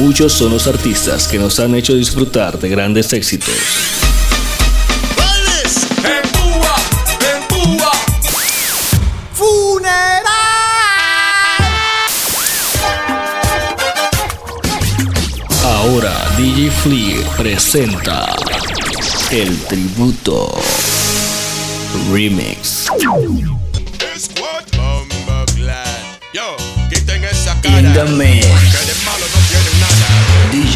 Muchos son los artistas que nos han hecho disfrutar de grandes éxitos. Ahora DJ Flea presenta el tributo remix. In the mix.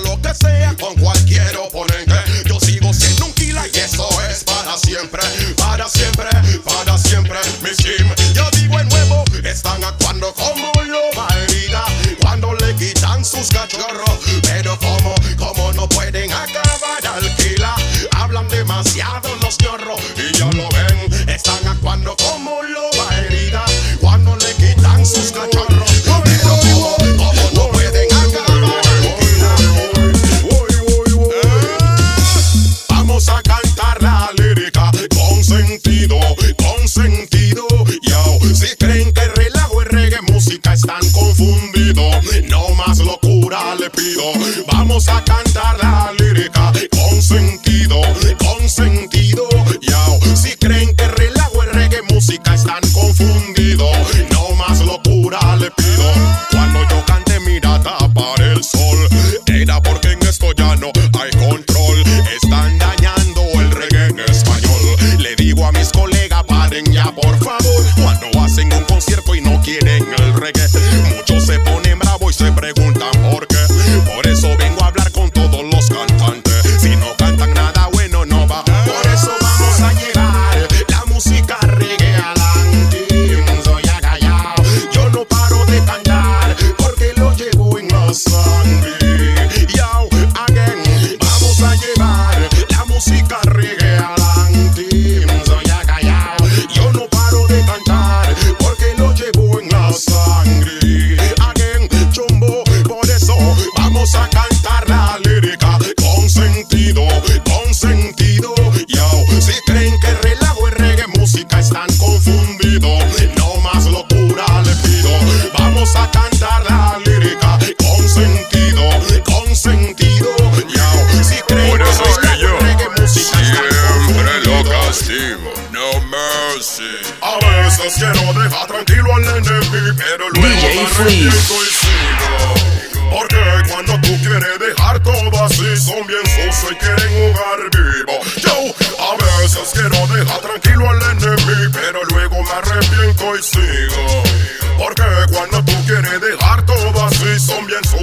lo que sea, con cual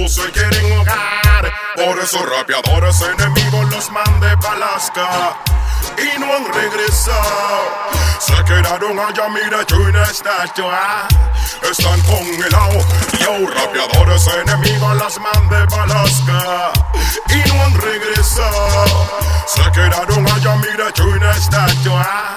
luz hoy quieren hogar. Por esos rapeadores enemigos los mandé pa' Alaska y no han regresado. Se quedaron allá, mira, China estatua. Ah. Están congelados. Yo, rapeadores enemigos, las mandé pa' Alaska y no han regresado. Se quedaron allá, mira, China estatua. Ah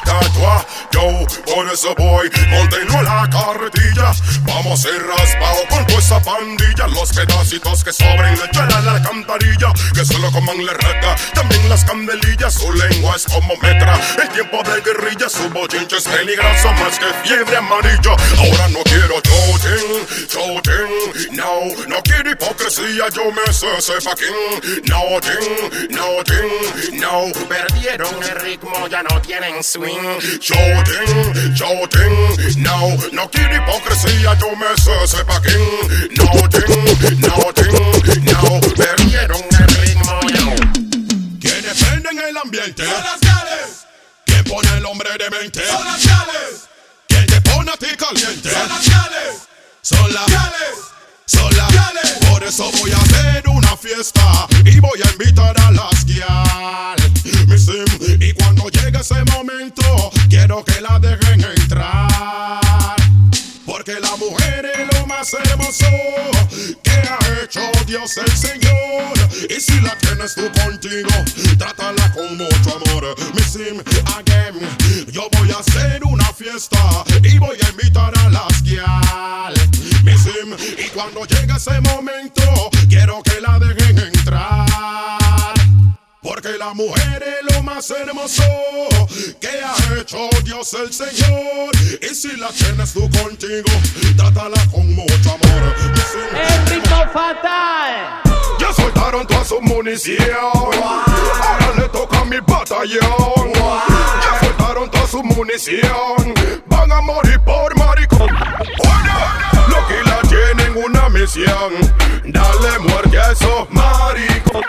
estatua. Yo, por eso voy, monteno la carretilla. Vamos a ir raspado con toda esa pandilla. Los pedacitos que sobren le echan a la alcantarilla. Que solo coman la también las candelillas. Su lengua es como metra. El tiempo de guerrilla, su bochinche es peligroso más que fiebre amarilla. Ahora no quiero chotin, chotin, no. No quiero hipocresía, yo me sé ese fucking. No, ting, no, ting, no. Perdieron el ritmo, ya no tienen swing. Shouting, shouting, no, no quiero hipocresía, yo me sé, sepa quién. Nothing, nothing, no, me rieron el ritmo, yo. Quienes prenden el ambiente son las gales. Que pone el hombre de mente son las gales. Que te pone a ti caliente son las gales. Son las gales. Por eso voy a hacer una fiesta y voy a invitar a las guial. Mi y cuando llegue ese momento, quiero que la dejen entrar. Porque la mujer es lo más hermoso que ha hecho Dios el Señor. Y si la tienes tú contigo, trátala con mucho amor. Mi sim, again, yo voy a hacer una fiesta y voy a invitar a las guial. Mi sim, y cuando llegue ese momento, quiero que la dejen entrar. Porque la mujer es lo más hermoso que ha hecho Dios el Señor. Y si la tienes tú contigo, trátala con mucho amor. El ritmo fatal. ya soltaron toda su munición. Ahora le toca a mi batallón. Ya soltaron toda su munición. Van a morir por maricón. Lo que la tienen una misión. Dale muerte a esos maricón.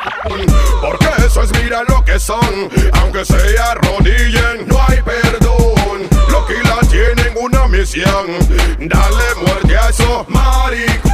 Porque eso es mira lo que son. Aunque se arrodillen, no hay perdón. Lo que la tienen una misión. Dale muerte a esos maricón.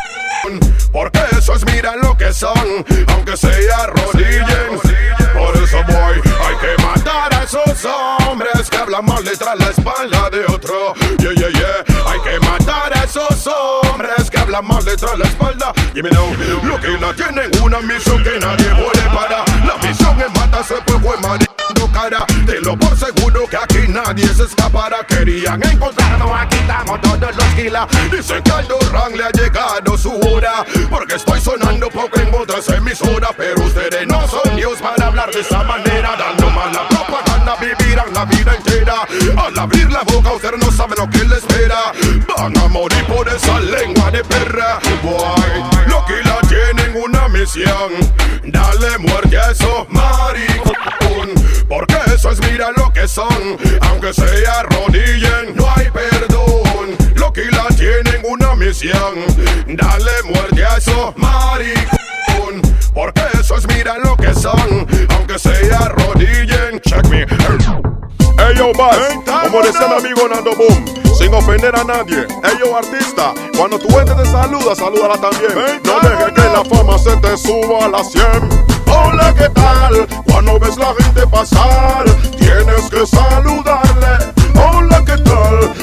Porque eso es mira lo que son, aunque se arrodillen. Por eso voy, hay que matar a esos hombres que hablan mal tras la espalda de otro. Yeah, yeah, yeah. Hay que matar a esos hombres que hablan mal tras la espalda. Y know, lo que la tienen una misión que nadie puede parar. La misión es matarse fuego y mariendo cara. Te lo por seguro que aquí nadie se escapará. Querían encontrarnos, aquí estamos todos los gilas. Dicen que al Durán le ha llegado su hora. Porque estoy sonando poco en otras emisoras. Pero ustedes no son Dios para hablar de esa manera. Dando mala propaganda, vivirán la vida entera. Al abrir la boca, ustedes no saben lo que les espera. Van a morir por esa lengua de perra. Boy, lo que la tienen una misión. Dale muerte a esos maricón. Porque eso es mira lo que son. Aunque se arrodillen, no hay perdón. Lo que la tienen una misión. Dale muerte a esos maricón. Porque eso es mira lo que son. Aunque se arrodillen. Check me. Ey yo, Bas, como decía mi amigo Nando Boom, sin ofender a nadie. Ey yo, artista, cuando tu gente te saluda, salúdala también. No dejes que la fama se te suba a la 100. Hola, ¿qué tal? Cuando ves la gente pasar, tienes que saludarle. Hola, ¿qué tal?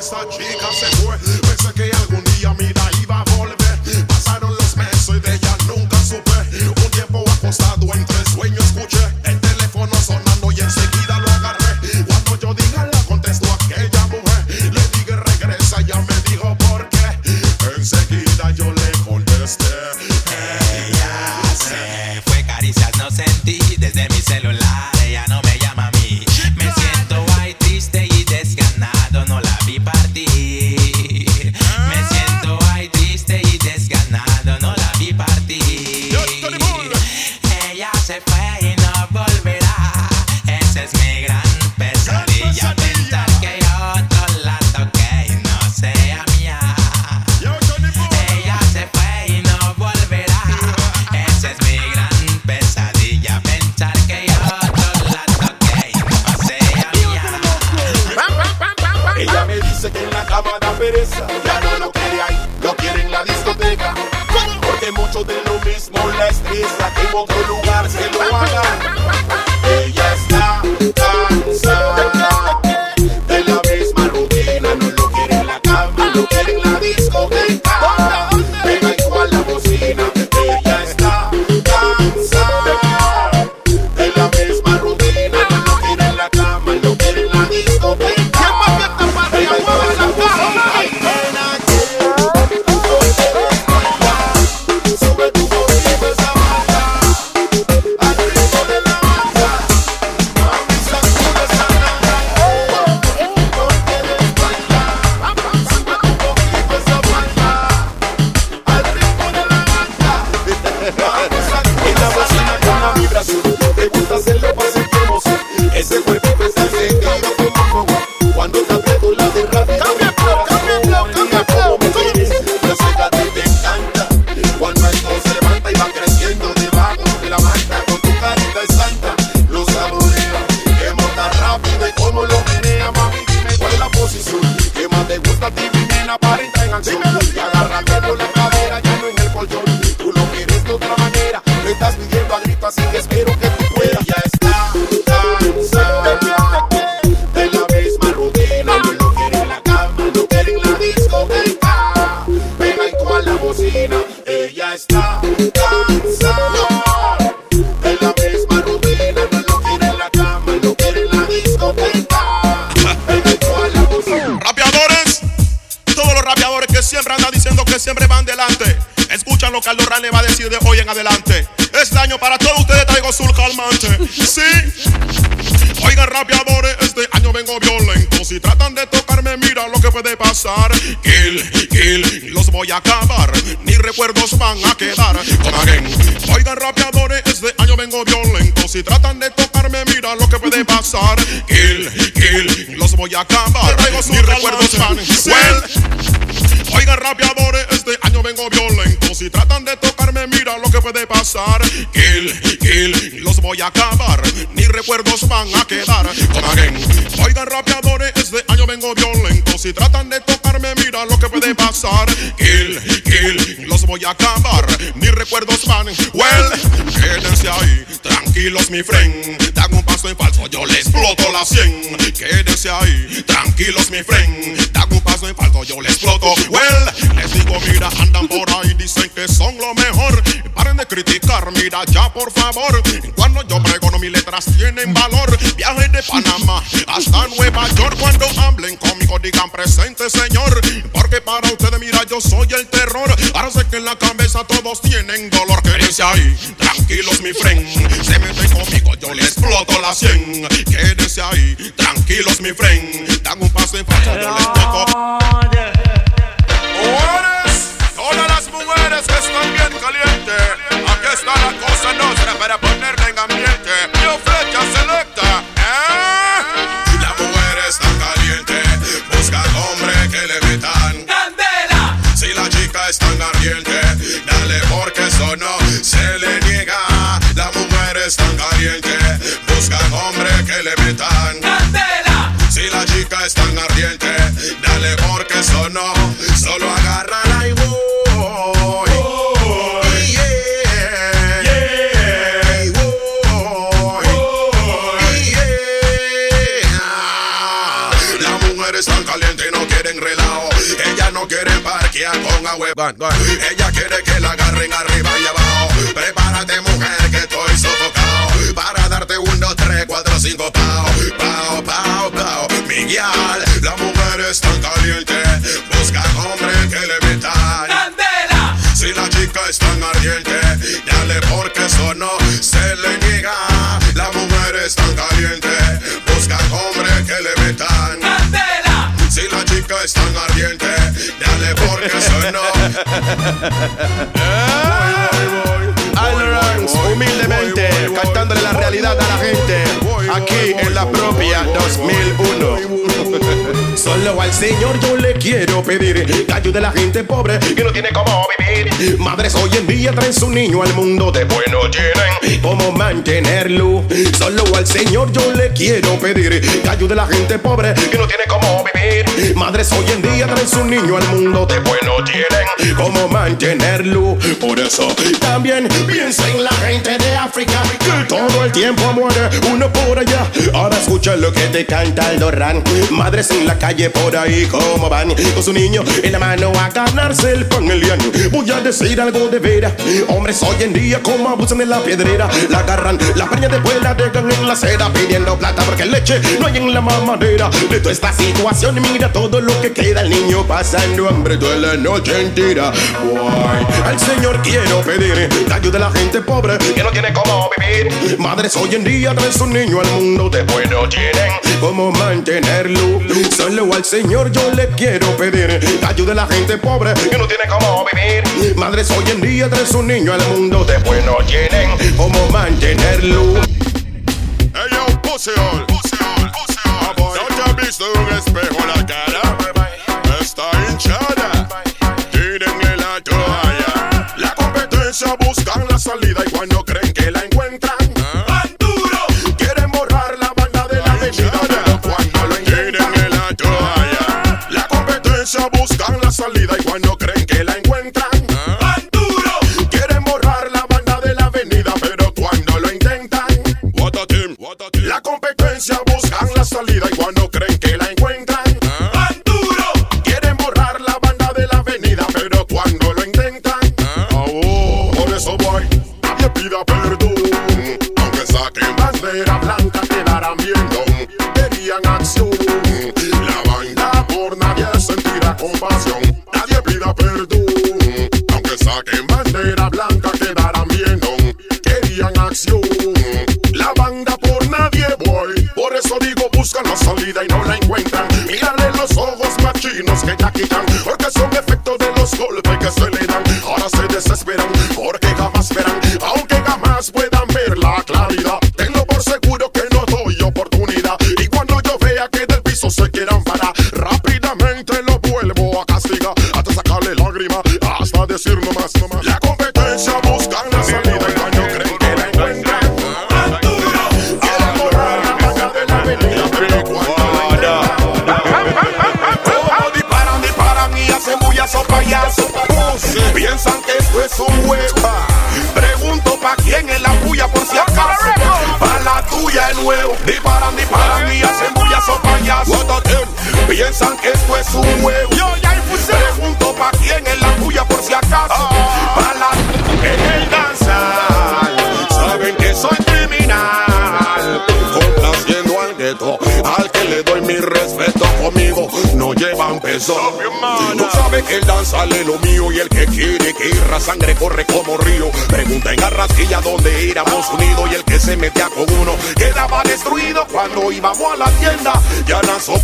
Esta chica se fue? Pensé que algún día mi tienen valor. Viaje de Panamá hasta Nueva York. Cuando hablen conmigo, digan presente, señor. Porque para ustedes, mira, yo soy el terror. Ahora sé que en la cabeza todos tienen dolor. Quédense ahí, tranquilos, mi friend. Se meten conmigo, yo les exploto la 100. Quédense ahí, tranquilos, mi friend. Dan un paso en falso, yo les. Mujeres, todas las mujeres que están bien calientes. Aquí está la cosa la chica es tan ardiente, dale porque eso no, solo agárrala y voy. Están calientes y no quieren relajo. Ellas no quieren parquear con agua. Ella quiere que la agarren arriba y abajo. La mujer es tan caliente, busca hombre que le metan. ¡Candela! Si la chica es tan ardiente, dale porque eso no se le niega. La mujer es tan caliente, busca hombre que le metan. ¡Candela! Si la chica es tan ardiente, dale porque eso no. voy, humildemente, cantándole la realidad a la gente, aquí en la propia 2000. Solo al Señor yo le quiero pedir que ayude a la gente pobre que no tiene cómo vivir. Madres hoy en día traen su niño al mundo de bueno tienen cómo mantenerlo. Solo al Señor yo le quiero pedir que ayude a la gente pobre que no tiene cómo vivir. Madres hoy en día traen su niño al mundo de bueno tienen cómo mantenerlo. Por eso también piensa en la gente de África que todo el tiempo muere uno por allá. Ahora escucha lo que te canta el Dorran. Madres en la calle por ahí como van con su niño en la mano a ganarse el pan el. Voy a decir algo de veras. Hombres hoy en día como abusan de la piedrera. La agarran, la preña después la dejan en la acera pidiendo plata porque leche no hay en la mamadera. De toda esta situación mira todo lo que queda. El niño pasando hambre toda la noche entera. Al Señor quiero pedir que ayude a la gente pobre que no tiene cómo vivir. Madres hoy en día traen su niño al mundo después no tienen cómo mantenerlo. Solo al Señor yo le quiero pedir que ayude a la gente pobre que no tiene cómo vivir. Madres hoy en día traen su niño al mundo después no tienen cómo mantenerlo. Ey, yo, pussy hole. ¿No te has visto en un espejo la cara? Está hinchada. Tírenle la toalla. La competencia buscan la salida y cuando creen que la encuentran, ¡Van duro! quieren borrar la banda de la avenida. Cuando lo tírenle la toalla. La competencia buscan la salida y cuando creen que la encuentran, ¡Van duro! quieren borrar la banda de la avenida. Pero cuando lo intentan, what a team, what a team. La competencia buscan la salida y cuando creen pida perdón, aunque saquen bandera blanca quedarán viendo, querían acción, la banda por nadie sentirá compasión, nadie pida perdón, aunque saquen bandera blanca quedarán viendo, querían acción, la banda por nadie voy, por eso digo buscan la salida y no la encuentran, mírale los ojos machinos que ya quitan, porque son efectos de los golpes que se le dan, ahora se desesperan, porque decir no más, no más. La competencia buscan la salida y cuando creen que la encuentran, ¡Van duro! quieren borrar la de la avenida, pero cuando la disparan, disparan y hacen bullazo payaso. Piensan que esto es un juego. Pregunto pa' quién es la bulla por si acaso. Pa' la tuya es nuevo. Disparan, disparan y hacen bullazo payaso. Piensan que esto es un juego. Pregunto pa' quién es la bulla por si acaso. Pa' la en el danzar. Saben que soy criminal. Complaciendo al gueto. Al que le doy mi respeto conmigo. No llevan peso. Tú sabes que el danzal es lo mío. Y el que quiere que irra sangre corre como río. Pregunta en Arrasquilla donde éramos unidos. Y el que se metía con uno quedaba destruido cuando íbamos a la tienda. Ya lanzó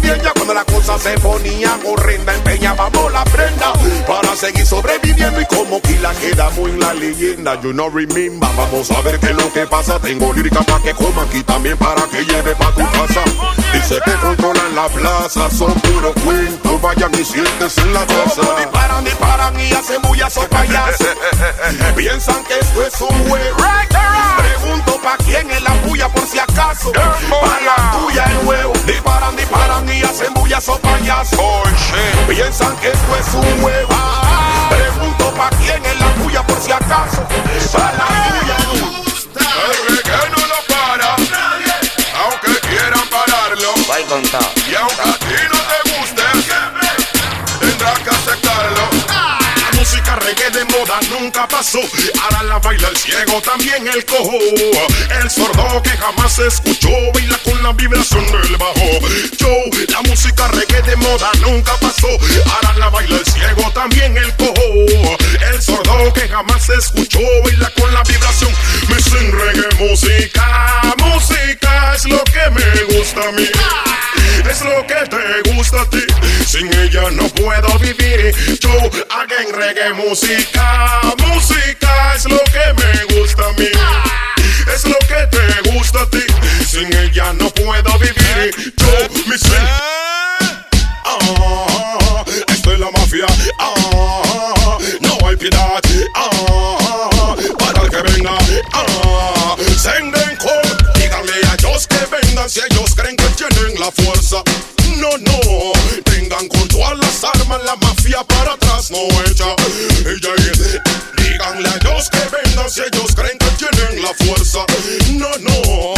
bien ya cuando la cosa se ponía horrenda. Empeñábamos la prenda para seguir sobreviviendo. Y como Kila quedamos en la leyenda. You know remember. Vamos a ver qué es lo que pasa. Tengo lírica para que coma aquí también para que lleve pa' tu casa. Dice que controlan la plaza. Son cuentos. Vayan y siéntense en la casa. disparan, disparan y hacen bullazo payaso. Piensan que esto es un juego. Pregunto pa' quién es la bulla por si acaso. Pa' la tuya el huevo. Disparan, disparan y hacen bullazo payaso. Piensan que esto es un juego. Pregunto pa' quién es la bulla por si acaso. Pa' la tuya el huevo. El reggae no lo para. Aunque quieran pararlo. Y aunque a ti no moda nunca pasó. Ahora la baila el ciego, también el cojo. El sordo que jamás escuchó, baila con la vibración del bajo. Yo, la música reggae de moda nunca pasó. Ahora la baila el ciego, también el cojo. El sordo que jamás escuchó, baila con la vibración. Me sin reggae música. Música es lo que me gusta a mí. Es lo que te gusta a ti. sin ella no puedo vivir. Yo hago en reggae música, música es lo que me gusta a mí. Es lo que te gusta a ti, sin ella no puedo vivir. Yo, mi. Ah, esto es la mafia. Ah, no hay piedad. Ah, que venga. Ah, senden con. Díganle a ellos que vengan si ellos creen que tienen la fuerza. No, no, tengan con todas las armas la mafia para atrás no echa. Díganle a ellos que vengan si ellos creen que tienen la fuerza. No, no,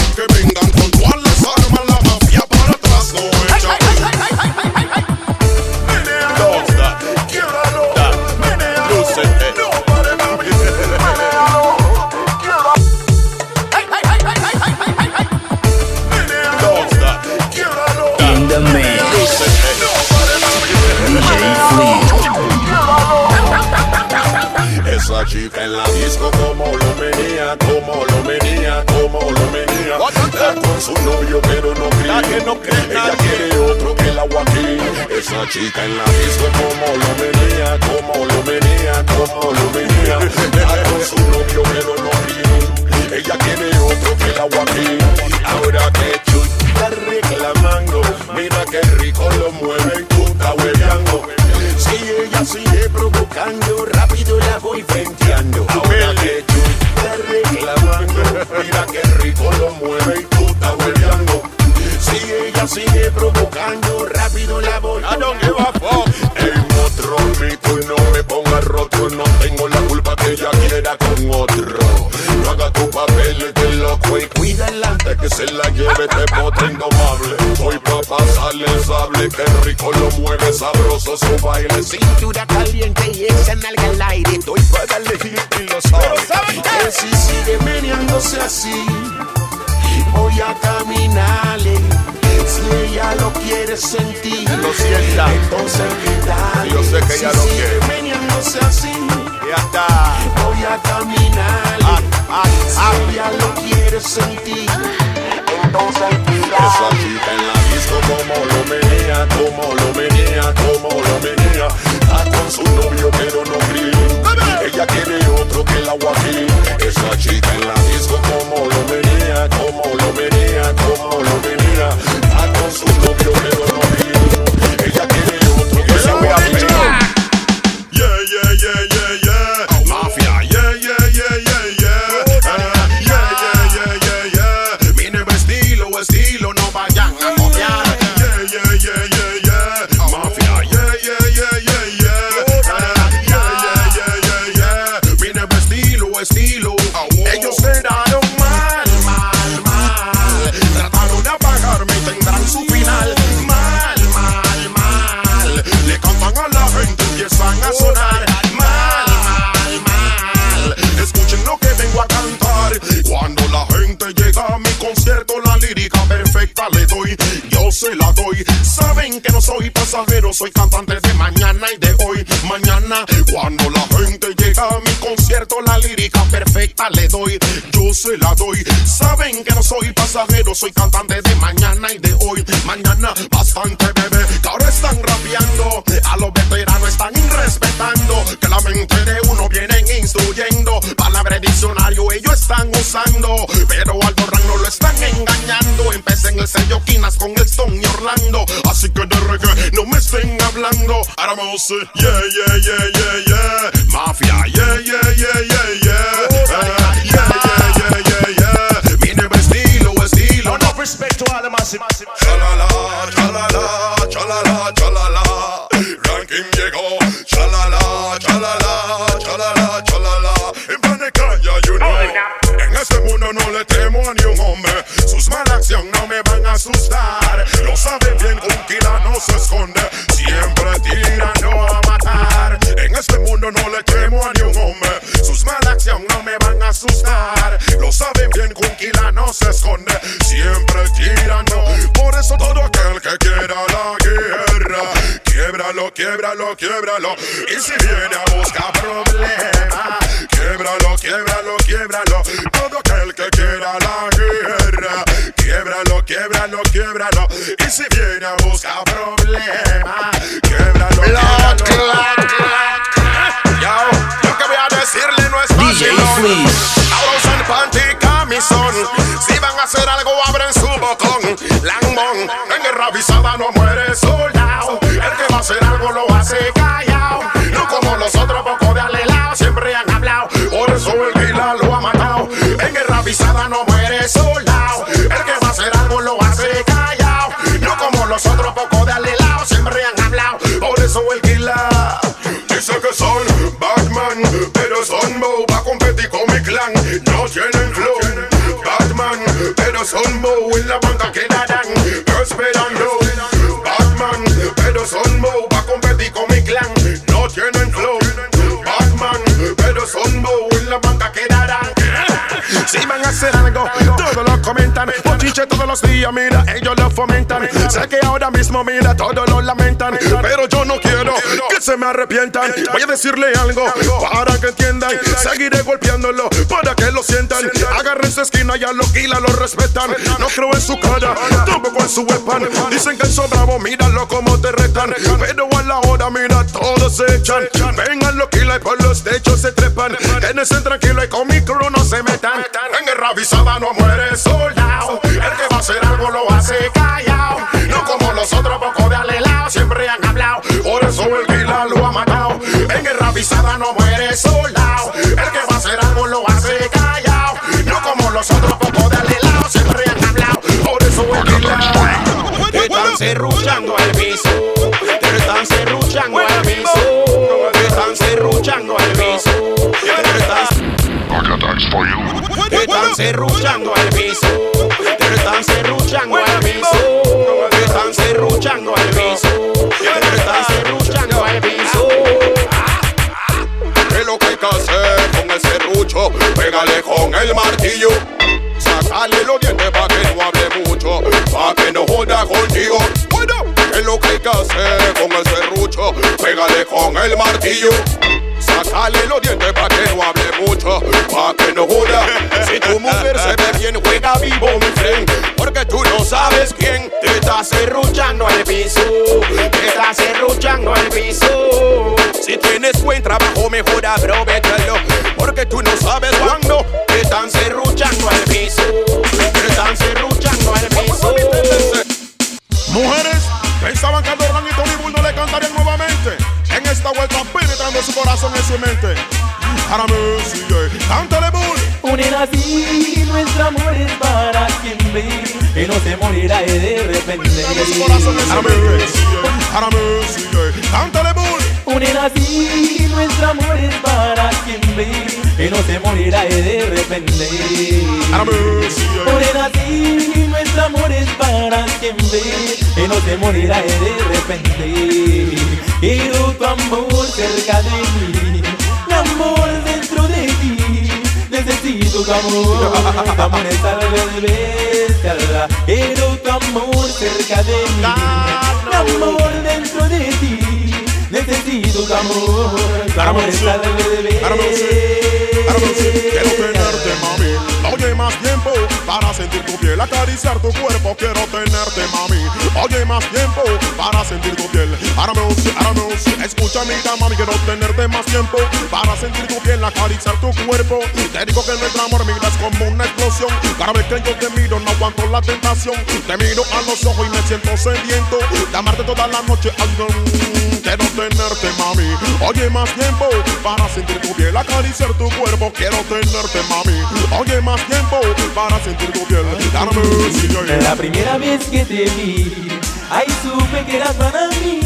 Esa chica en la disco como lo venía, como lo venía, como lo venía. Está con su novio pero no cree, no cree Ella quiere otro que el agua aquí. Esa chica en la disco como lo venía, como lo venía, como lo venía. Está con su novio pero no cree. Ella quiere otro que el agua aquí. Ahora que Chuy está reclamando, mira qué rico lo mueve y tú estás hueveando. Si ella sigue provocando, rápido la voy venteando. Ahora que tú estás reclamando, mira qué rico lo mueve y tú estás hueveando. Si ella sigue provocando, rápido la voy a fuck. en otro mito no me pongas roto, no tengo la culpa que ella quiera con otro. Antes que se la lleve te potre indomable. Voy pa' pasarle el sable, que rico lo mueve sabroso su baile. Cintura caliente y esa nalga al aire, estoy para darle hit y lo sabe. Que si sigue meneándose así, voy a caminarle. Si ella lo quiere sentir, Lo sienta. entonces quítale. Yo sé que ella si lo sigue quiere. meneándose así, Ya está. voy a caminarle. Ah, ah, ah. Si ella lo quiere sentir, entonces quítale. Esa chica en la disco como lo menea, como lo menea, como lo menea. Está con su novio pero no cree. Ella quiere otro que el agua aquí. Esa chica en la disco como lo menea, como lo menea, como lo menea. Está con su novio pero no cree. Se la doy. Saben que no soy pasajero, soy cantante de mañana y de hoy. Mañana, cuando la gente llega a mi concierto, la lírica perfecta le doy. Yo se la doy. Saben que no soy pasajero, soy cantante de mañana y de hoy. Mañana, bastante bebé, que ahora están rapeando. A los veteranos están irrespetando. Que la mente de uno vienen instruyendo. Palabra diccionario ellos están usando. Pero al borrano lo están engañando. Empecé en el sello Quinas con el Stone y Orlando. Así que de reggae no me estén hablando. Eh, yeah, yeah, yeah, yeah, yeah. Mafia, yeah, yeah, yeah, yeah, yeah. Ah, yeah, yeah, yeah, yeah, yeah. Mi nuevo estilo, estilo. Enough respect to all the massive. Chalala, chalala, chalala, chalala. Ranking llegó. Chalala, chalala, chalala, chalala. En Panecaya, you know. En este mundo no le temo a ni un hombre. Sus malas acciones no me van a asustar. Lo saben bien, un kila no se esconde. No le temo a ni un hombre. Sus malas acciones no me van a asustar. Lo saben bien, kila no se esconde. Siempre tirando. Por eso todo aquel que quiera la guerra. Quiebralo, quiebralo, quiebralo. Y si viene a buscar problemas, quiebralo, quiebralo, quiebralo. Todo aquel que quiera la guerra, quiebralo, quiebralo, quiebralo. Y si viene a buscar Ahora usan panty camisón. Si van a hacer algo, abren su botón. Langmon, en guerra avisada no muere soldado. Hacer algo, todos lo comentan. Bochinche todos los días, mira, ellos lo fomentan. Sé que ahora mismo, mira, todos lo lamentan. Pero yo quiero que se me arrepientan. Voy a decirle algo para que entiendan. Seguiré golpeándolo para que lo sientan. Agarren su esquina y a lo quila lo respetan. No creo en su cara, tampoco en su weapon. Dicen que son bravo, míralo como te retan. Pero a la hora, mira, todos se echan. Vengan los quila y por los techos se trepan. Quédense tranquilo y con mi crew no se metan. En guerra avisada no muere soldado. El que va a hacer algo lo hace callado. No como los otros poco de siempre han hablado. Por eso el Kila lo ha matado. En guerra avisada no muere soldado. El que va a hacer algo lo hace callado. No como los otros poco de alelao, siempre han hablado. Por eso el Kila. Te están serruchando al piso. Te están serruchando al piso. Te están serruchando al piso. Te están te están serruchando al piso. Te están serruchando al piso. Serruchando al piso. Te están serruchando al piso. ¿Qué es lo que hay que hacer con el serrucho? Pégale con el martillo. Sácale los dientes pa' que no hable mucho. Pa' que no joda contigo. Bueno, ¿qué es lo que hay que hacer con el serrucho? Pégale con el martillo. Sácale los dientes pa' que no hable mucho. Pa' que no joda. Tu mujer se ve bien, juega vivo, mi friend. Porque tú no sabes quién Te estás serruchando al piso. Te estás serruchando al piso. Si tienes buen trabajo, mejor aprovechalo. Porque tú no sabes cuándo. Te están serruchando al piso. Te están serruchando al piso. Mujeres pensaban que Dorlan y Tony Bull no le cantarían nuevamente. En esta vuelta penetrando su corazón y su mente. Ahora me sigue, así, nuestro amor es para siempre y no se morirá de repente. Y cántale Bull. Unen así, nuestro amor es para siempre y no se morirá de repente. Unen así, nuestro amor es para siempre y no se morirá de repente. Quiero tu amor cerca de mí, mi amor dentro de ti. Necesito tu amor, tu es algo de bestia. Quiero tu amor cerca de mí, mi amor dentro de ti. Necesito tu amor, tu amor es algo de Ahora me sigue. Ahora me sigue. Quiero tenerte, mami. Más tiempo para sentir tu piel, acariciar tu cuerpo. Quiero tenerte, mami. Oye, más tiempo para sentir tu piel. Me uso. Escucha, mira, mami. Quiero tenerte más tiempo para sentir tu piel, acariciar tu cuerpo. Te digo que nuestro amor, mira, es como una explosión. Cada vez que yo te miro, no aguanto la tentación. Te miro a los ojos y me siento sediento. De amarte toda la noche. Quiero tenerte, mami. Oye, más tiempo para sentir tu piel, acariciar tu cuerpo. Quiero tenerte, mami. Oye, más tiempo para sentir tu piel. Si La primera vez que te vi, ay supe que eras para mí.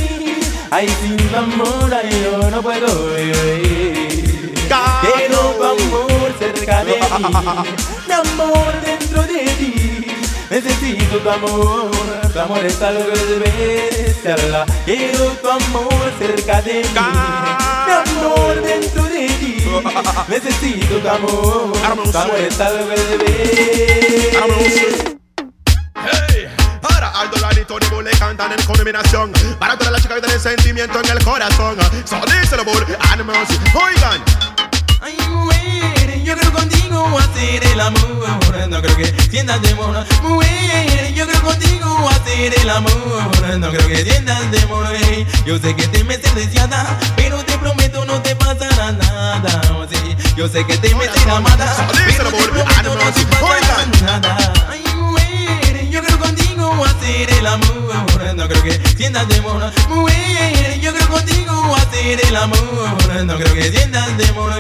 Ay sin tu amor, ay yo no puedo vivir. Quiero tu amor cerca de mí, mi amor dentro de ti. Necesito tu amor, tu amor es algo de bestia. Quiero tu amor cerca de mí, mi amor dentro de ti. Necesito tu amor, tu amor es algo de bestia. Hey, para Aldo Lani, Tony Bull le cantan en combinación. Para todas las chicas que tienen sentimiento en el corazón. So díselo, Bull, Animals. Oigan. Ay, mujer, yo creo contigo hacer el amor. No creo que sientas temor. Mujer, yo creo contigo hacer el amor. No creo que sientas temor. Yo sé que te me deseada, pero te prometo no te nada. Oh, sí, Yo sé que te metes la mata, pero no te nada. Ay, mujer, yo creo contigo hacer el amor. No creo que sientas temor. Mujer, yo creo contigo hacer el amor. No creo que sientas temor.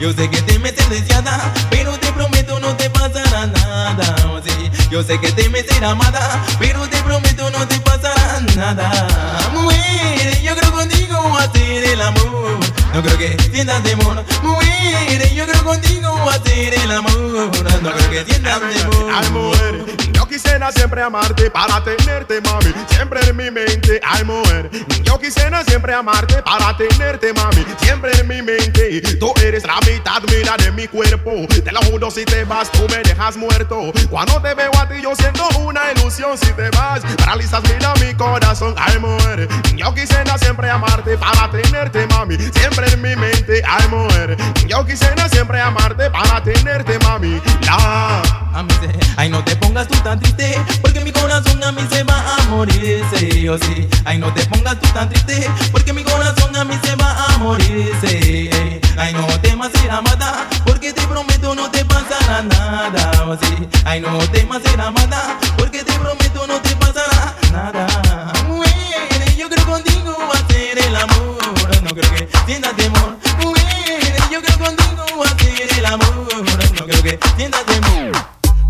Yo sé que te metes deseada, pero te prometo no te pasará nada. Oh, sí. Yo sé que te metes la mata, pero te prometo no te pasará nada. Mujer, yo creo contigo hacer el amor. No creo que sientas temor. Mujer, yo creo contigo hacer el amor. No creo que sientas temor. Ay, mujer, yo quisiera siempre amarte para tenerte, mami, siempre en mi mente. Ay, mujer, yo quisiera siempre amarte para tenerte, mami, siempre en mi mente. Tú eres la mitad, mira, de mi cuerpo. Te lo juro, si te vas, tú me dejas muerto. Cuando te veo a ti, yo siento una ilusión. Si te vas, paralizas, mira mi corazón. Ay, mujer, yo quisiera siempre amarte para tenerte, mami, siempre en mi mente. Ay, mujer, yo quisiera siempre amarte para tenerte, mami. La. A ay no te pongas tú tan triste Porque mi corazón a mí se va a morir sí, yo sí Ay no te pongas tú tan triste Porque mi corazón a mí se va a morir sí. Ay no temas ser amada Porque te prometo no te pasará nada oh, sí. Ay no temas ser amada Porque te prometo no te pasará nada Mujer, yo creo contigo hacer el amor No creo que sientas temor Mujer, yo creo contigo hacer el amor No creo que sientas temor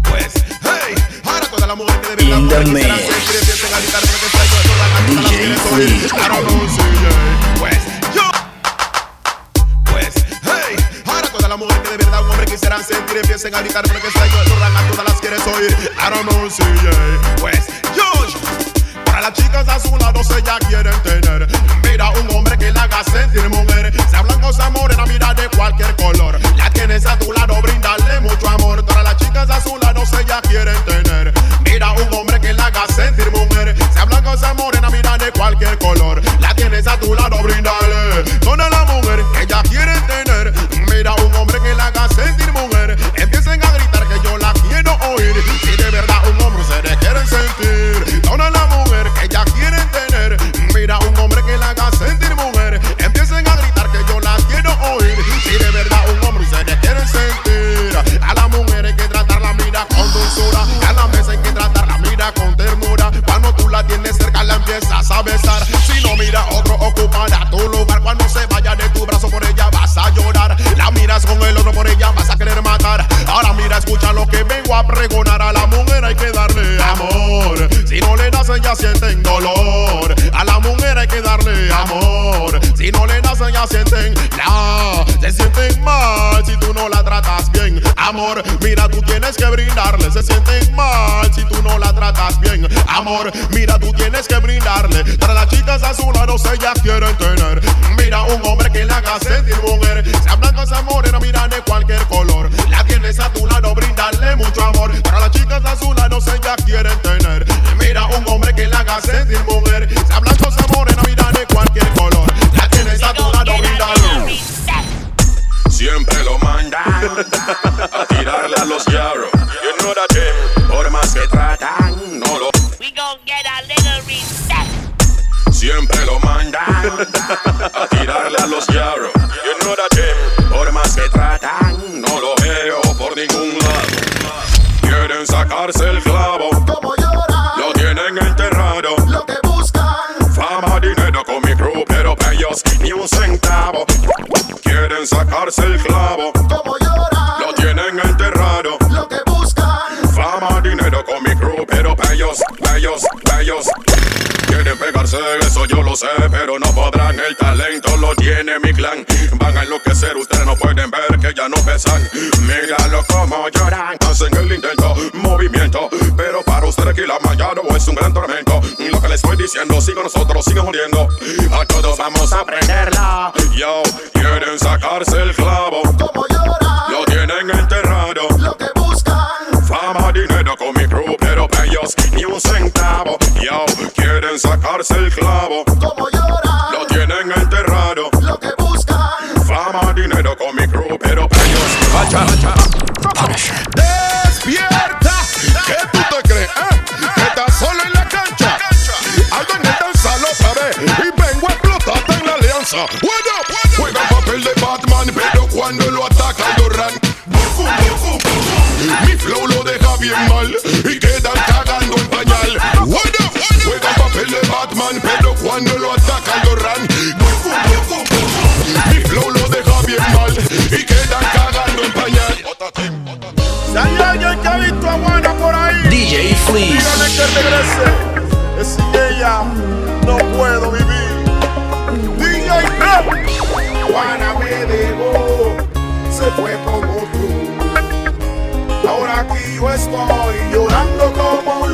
Pues, hey, ahora toda la mujer que de verdad In the mujer porque traigo esto, la. Claro, no, sí, yeah. Pues. Pues, la mujer que de verdad un hombre quisiera sentir, empiecen a gritar porque traigo esto, la gata, todas las quieres oír. Claro, no, sí, yeah. Pues, yo. Para las chicas a su lado se ya quieren tener. Mira un hombre que la haga sentir mujer. Sea blanco, sea morena, mira de cualquier color. La tienes a tu lado, brindarle mucho amor. Para las chicas a su lado se ya quieren tener. Mira un hombre que la haga sentir mujer. Sea blanco, sea morena, mira de cualquier color. La tienes a tu lado, brindarle. Toda la mujer que ya quieren tener Mira un hombre que la haga sentir mujer. Empiecen a gritar que yo la quiero oír. Si de verdad un hombre se le quieren sentir Toda la mujer que ya quieren tener. Mira un hombre que la haga sentir mujer. Empiecen a gritar que yo la quiero oír. Si de verdad un hombre se le quieren sentir A la mujer hay que tratarla mira con dulzura. A la mesa hay que tratarla mira con ternura. Cuando tú la tienes cerca la empiezas a besar. Si no mira otro ocupará Con el otro por ella vas a querer matar. Ahora mira escucha lo que vengo a pregonar. A la mujer hay que darle amor. Si no le das ella sienten dolor. A la mujer hay que darle amor. Si no le das ella sienten la Se sienten mal. Si tú no la Amor, mira tú tienes que brindarle Se sienten mal si tú no la tratas bien. Amor, mira tú tienes que brindarle Para las chicas a su lado se ya quieren tener. Mira un hombre que la haga sentir mujer Sea blanca, sea morena, mira de cualquier color. La tienes a tu lado, brindarle mucho amor Para las chicas a su lado se ya quieren tener. Mira un hombre que la haga sentir mujer Sea blanco, sea morena, mira de cualquier color. La tienes a tu lado, brindarle Siempre lo mandan a tirarle a los yarros. You know that eh, por más que tratan, no lo veo por ningún lado. Quieren sacarse el clavo, Como llora, lo tienen enterrado. lo que buscan Fama, dinero con mi crew, pero pa' ellos ni un centavo. Quieren sacarse el clavo, Como llora, lo tienen enterrado. lo que buscan Fama, dinero con mi crew, pero pa' ellos, pa' ellos, ellos. Pegarse, eso yo lo sé, pero no podrán. El talento lo tiene mi clan. Van a enloquecer, ustedes no pueden ver que ya no pesan. Míralo como lloran, hacen el intento, movimiento. Pero para ustedes aquí la mañana es un gran tormento. Lo que les estoy diciendo, sigo nosotros, sigan jodiendo. A todos vamos a aprenderla. Yo, quieren sacarse el clavo, Como llora, lo tienen enterrado. lo que buscan Fama, dinero con mi crew, pero ellos ni un centavo. Yo, sacarse el clavo. Como lloran, lo tienen enterrado. Lo que buscan, fama, dinero con mi crew, pero ellos. Despierta, ¿qué tú te crees? ¿eh? Que estás solo en la cancha. Algo en esta lo sabe y vengo a explotarte en la alianza. Juega, juega papel de Batman, pero cuando lo atacan, Durán. Mi flow lo deja bien mal y que pero cuando lo atacan lo ran. Mi flow lo deja bien mal y quedan cagando en pañal. Salió yo ya visto a Juana por ahí. DJ Fleece. Que regrese, que sin ella no puedo vivir. DJ Fleece. Juana me dejó, se fue como tú. Ahora aquí yo estoy llorando como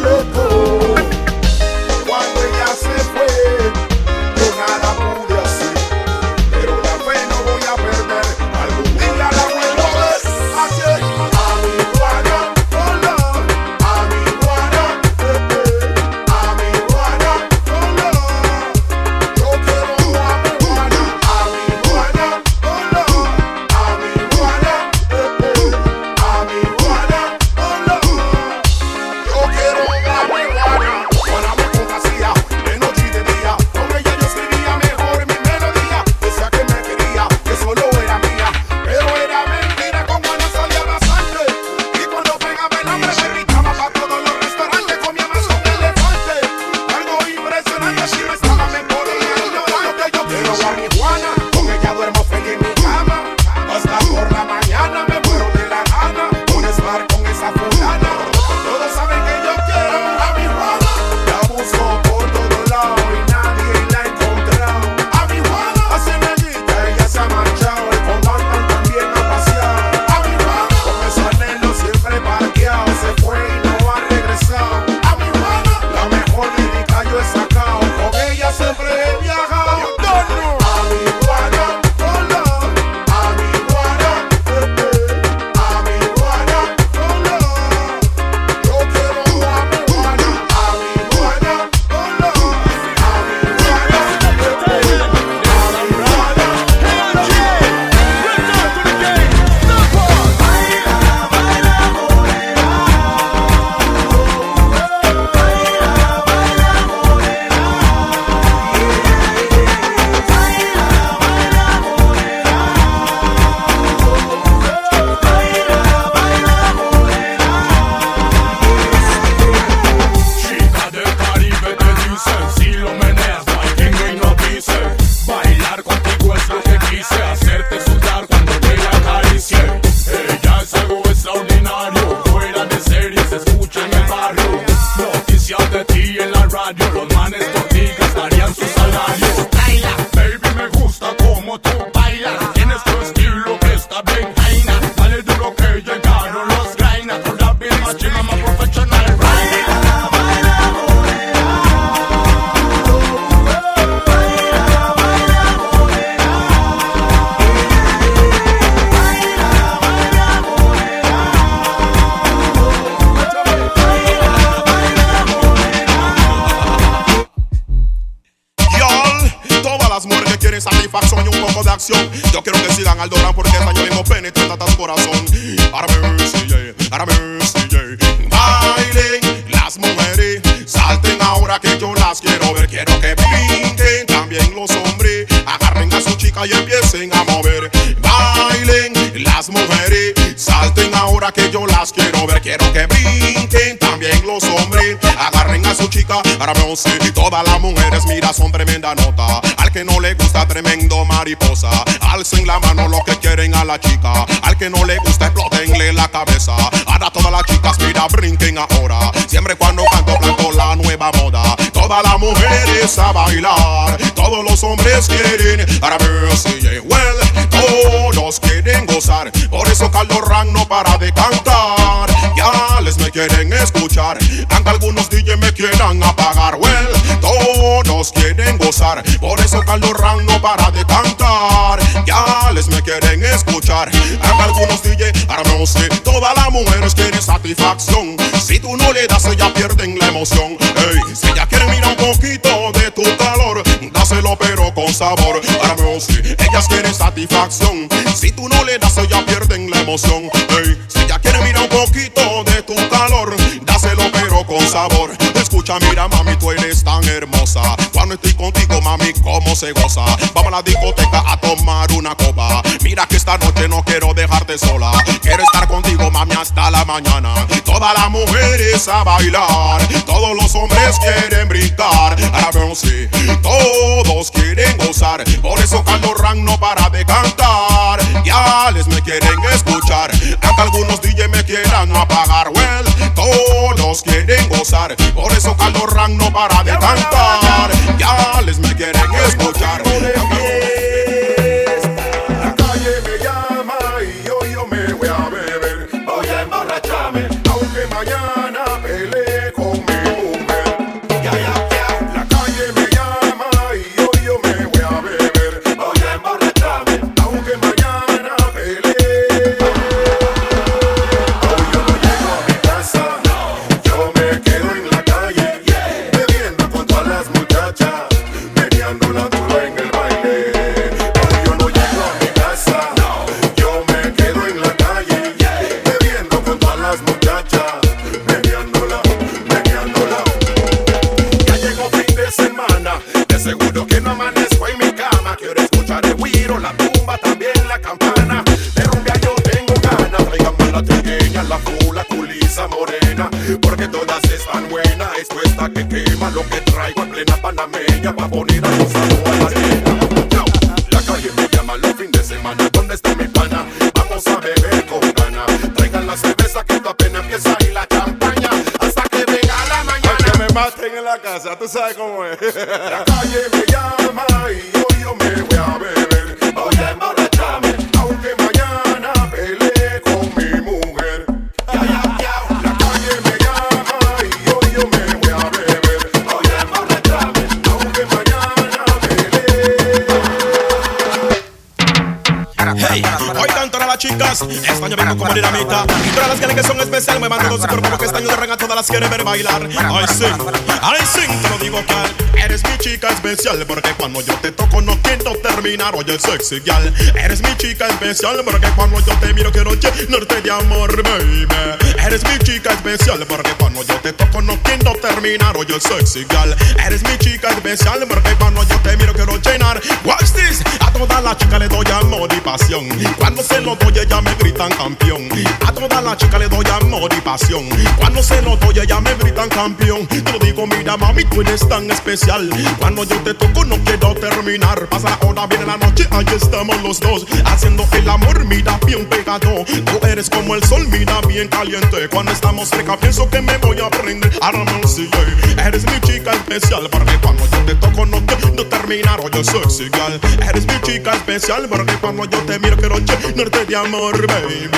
Si tú no le das, ella pierden la emoción. Si ella quiere, mira un poquito de tu calor. Dáselo, pero con sabor. Escucha, mira, mami, tú eres tan hermosa. Cuando estoy contigo, mami, cómo se goza. Vamos a la discoteca a tomar una copa. Mira que esta noche no quiero dejarte sola. Quiero estar contigo, mami, hasta la mañana. Todas las mujeres a bailar. Todos los hombres quieren brincar. A ver, sí, todos quieren gozar. Por eso no para de cantar. Casa, tú sabes cómo es. Especiales, me todo su cuerpo porque este año de ranga todas las quieren ver bailar. Ay, sí, ay, sí, te lo digo que eres mi chica especial porque cuando yo te toco no quiero terminar. Oye, sexy gal, eres mi chica especial porque cuando yo te miro quiero llenarte de amor, baby. Eres mi chica especial porque cuando yo te toco no quiero terminar. Oye, sexy gal, eres mi chica especial porque cuando yo te miro quiero llenar. Watch this, a todas las chicas le doy amor y pasión. Cuando se lo doy ella me gritan campeón. A todas las chicas le doy amor y pasión. Cuando se lo doy ella me gritan campeón. Te lo digo, mira mami, tú eres tan especial. Cuando yo te toco no quiero terminar. Pasa la hora, viene la noche, ahí estamos los dos. Haciendo el amor, mira bien pegado. Tú eres como el sol, mira bien caliente. Cuando estamos cerca pienso que me voy a prender. Ahora no sé, eres mi chica especial. Porque cuando yo te toco no quiero terminar. Oye, sexy girl, eres mi chica especial. Porque cuando yo te miro quiero llenarte de amor, baby.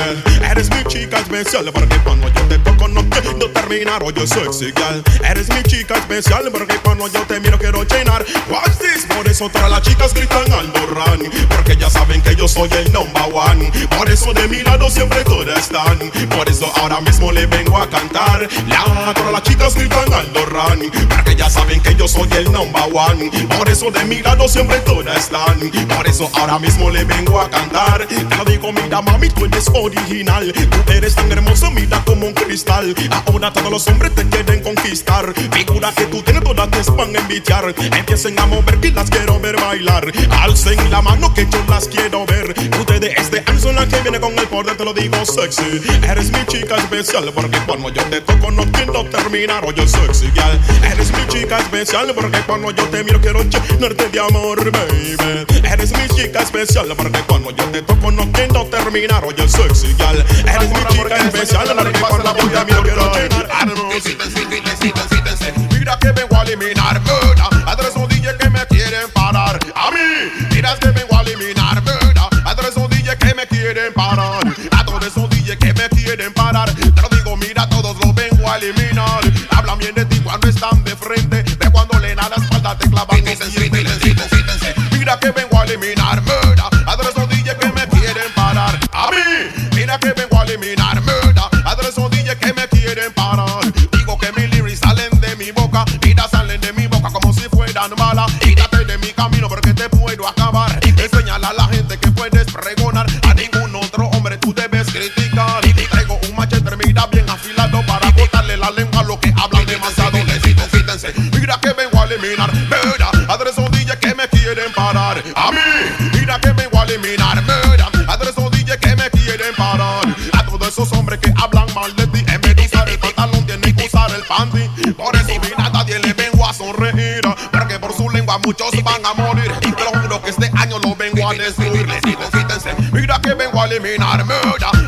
Eres mi chica especial. Porque cuando yo te toco no quiero terminar. Oye, sexy girl, eres mi chica especial. Porque cuando yo te miro quiero llenar. Watch this, por eso todas las chicas gritan Aldorran. Porque ya saben que yo soy el number one. Por eso de mi lado siempre todas están. Por eso ahora mismo le vengo a cantar. La, todas las chicas gritan Aldorran. Porque ya saben que yo soy el number one. Por eso de mi lado siempre todas están. Por eso ahora mismo le vengo a cantar. Te lo digo, mira mami, tú eres original. Tú eres tan hermoso, mira como un cristal. Ahora todos los hombres te quieren conquistar. Figura que tú tienes todas te van Empiecen a mover que las quiero ver bailar. Alcen la mano que yo las quiero ver. Ustedes este año son las que viene con el poder, te lo digo sexy. Eres mi chica especial porque cuando yo te toco no quiero terminar. Oye, sexy gal. Eres mi chica especial porque cuando yo te miro quiero llenarte de amor, baby. Eres mi chica especial porque cuando yo te toco no quiero terminar. Oye, sexy gal. Eres mi chica especial porque cuando yo te miro quiero llenar. Mira que vengo a eliminar murda A tres un DJ que me quieren parar. A mí, mira que vengo a eliminar murda A tres un DJ que me quieren parar. A todos esos que me quieren parar. Te lo digo, mira, todos los vengo a eliminar. Hablan bien de ti cuando están de frente. De cuando le dan la espalda te clavan. Mira que vengo a eliminar murda A tres un DJ que me quieren parar. A mí, mira que vengo a eliminar murda A tres un DJ que me quieren parar tan mala y trate de mi camino porque te puedo acabar. Enseñala a la gente que puedes pregonar. A ningún otro hombre tú debes criticar. Y te Traigo un machete, mira bien afilado para cortarle la lengua a los que hablan demasiado. Necesito, fíjense, mira que vengo a eliminar. Mira, a tres que me quieren parar. A mí. muchos van a morir. Y te que este año lo vengo a destruir. Les digo, mira que vengo a eliminar murda.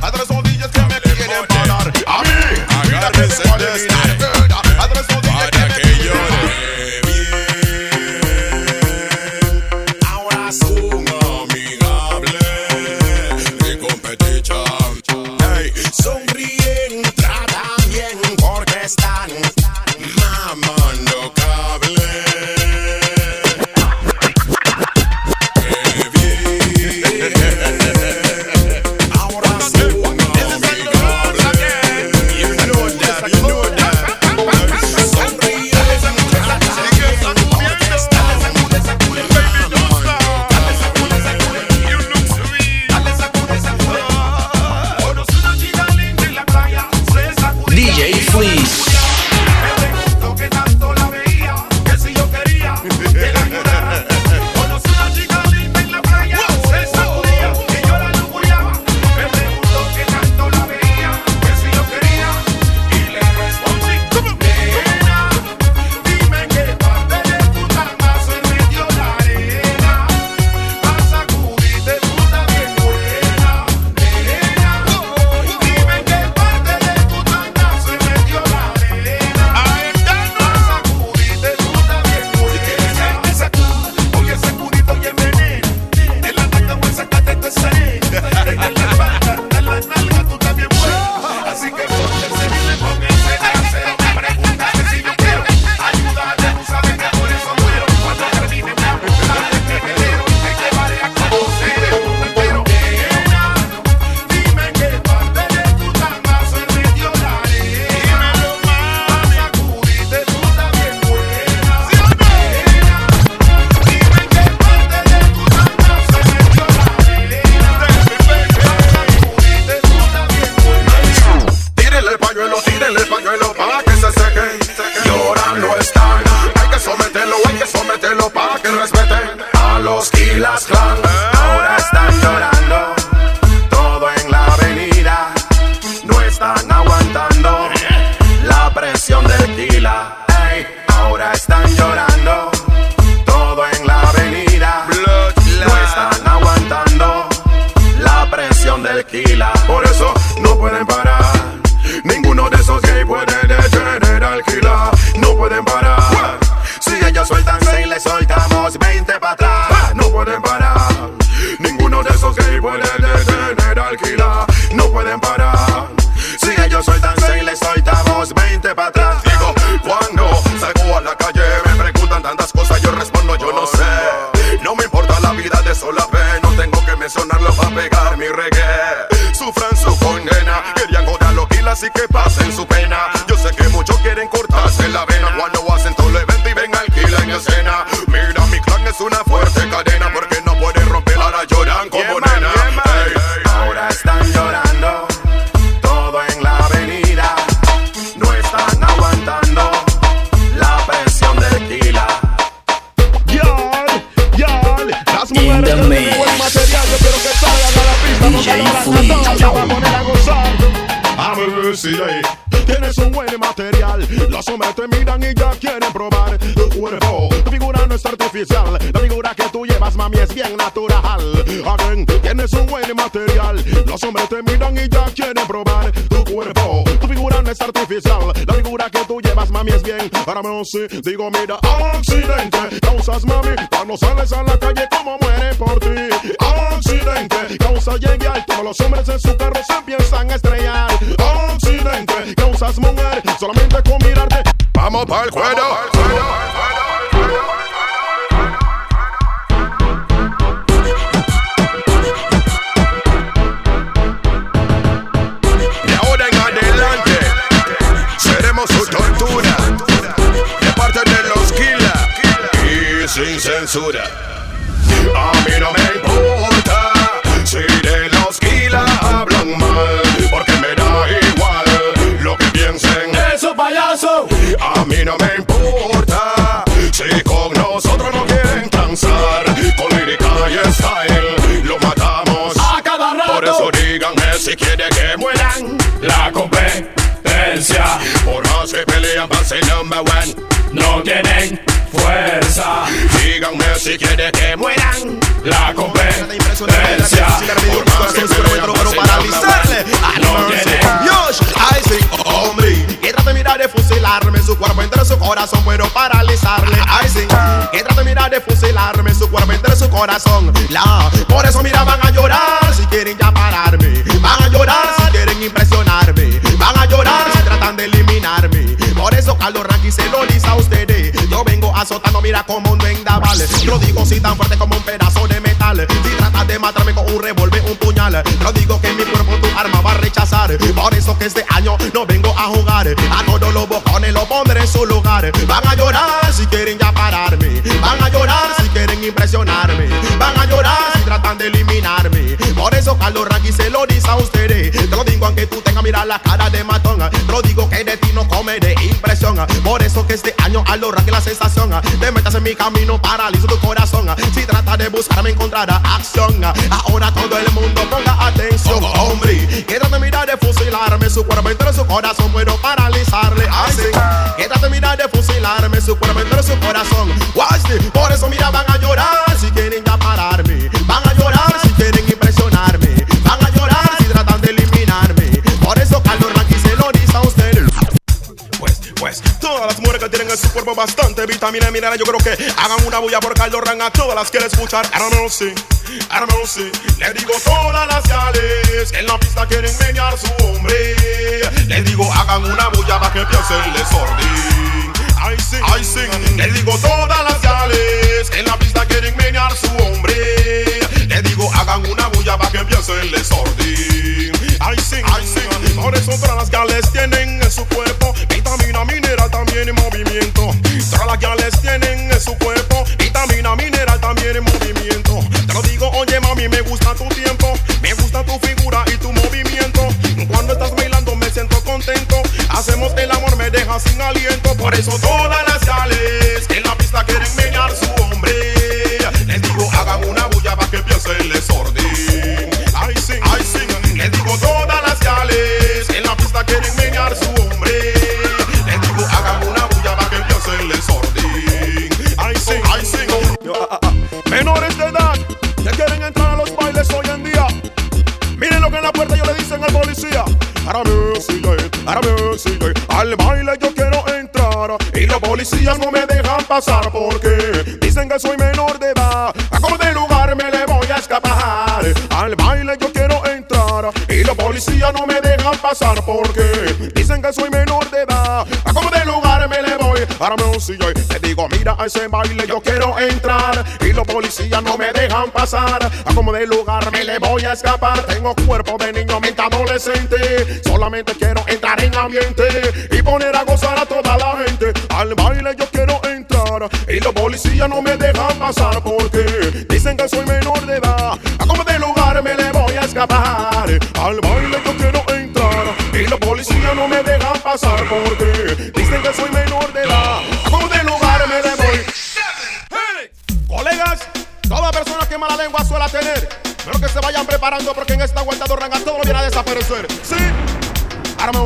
la someten, miran y ya quieren probar tu cuerpo. Tu figura no es artificial, la figura que tú llevas, mami, es bien natural. Again, tienes un buen material, los hombres te miran y ya quieren probar tu cuerpo. Tu figura no es artificial, la figura que tú llevas, mami, es bien. Ahora me sí, digo, mira, accidente, causas, mami, cuando sales a la calle, como muere por ti. Accidente, causa llegar, todos los hombres en su carro se empiezan a estrellar. Accidente, causas, mujer, solamente con para el cuero. De ahora en adelante seremos su tortura de parte de los killers y sin censura. A mí no me importa. a mí no me importa. Si con nosotros no quieren transar, con lírica y style lo matamos a cada rato. Por eso díganme si quieren que mueran. La competencia, por no se pelean para ser number one. No tienen fuerza. Díganme si quiere que mueran. La competencia. Por más que pero para paralizarle. De fusilarme su cuerpo entre su corazón puedo paralizarle. I sing, que trata de mirar de fusilarme su cuerpo entre su corazón. La, por eso mira van a llorar si quieren ya pararme, van a llorar si quieren impresionarme, van a llorar si tratan de eliminarme. Por eso Carlos Ranky se lo dice a ustedes. Yo vengo azotando, mira como un vendaval. Lo digo si tan fuerte como un pedazo de metal. Si tratas de matarme con un revólver, un puñal. Lo digo que mi cuerpo arma va a rechazar. Por eso que este año no vengo a jugar. A todos los bocones lo pondré en su lugar. Van a llorar si quieren ya pararme. Van a llorar si quieren impresionarme. Van a llorar si tratan de eliminarme. Por eso Carlos Ranky se lo dice a ustedes. Lo digo aunque tú tengas mirar la cara de matón. Lo digo que de ti no come de impresión. Por eso que este año a lo que la sensación de metas en mi camino paralizo tu corazón. Si trata de buscarme encontrar acción, ahora todo el mundo ponga atención. Hombre, de mirar de fusilarme su cuerpo entre su corazón puedo paralizarle. Así de mirar de fusilarme su cuerpo entre su corazón. Watch. Por eso mira van a llorar si quieren ya Pues, todas las mujeres que tienen en su cuerpo bastante vitamina y mineral, yo creo que hagan una bulla por Carlos Ran todas las que quieren escuchar. Know, sí, I don't know, sí. Le digo todas las yales que en la pista quieren menear su hombre. Les digo hagan una bulla para que empiece el desorden. I sing, I sing. Les digo todas las yales que en la pista quieren menear su hombre. Les digo hagan una bulla para que empiece el desorden. I sing, I sing. Por eso todas las gales tienen en su cuerpo también en movimiento. Todas las gales tienen en su cuerpo vitamina mineral también en movimiento. Te lo digo, oye mami, me gusta tu tiempo, me gusta tu figura y tu movimiento. Cuando estás bailando me siento contento. Hacemos el amor, me deja sin aliento. Por eso todas las gales en la pista quieren menear su hombre. Les digo, hagan una bulla para que empiece el desorden. Al baile yo quiero entrar. Y los policías no me dejan pasar porque dicen que soy menor de edad. A de lugar me le voy a escapar. Al baile yo quiero entrar. Y los policías no me dejan pasar porque dicen que soy menor de edad. Me sigue. Le digo, mira a ese baile yo quiero entrar. Y los policías no me dejan pasar. A como de lugar me le voy a escapar. Tengo cuerpo de niño, mente adolescente. Solamente quiero entrar en ambiente y poner a gozar a toda la gente. Al baile yo quiero entrar y los policías no me dejan pasar porque dicen que soy menor de edad. A como de lugar me le voy a escapar. Al baile yo quiero entrar y los policías no me dejan pasar porque porque en esta vuelta de Oranga todo viene a desaparecer. Sí, ahora me.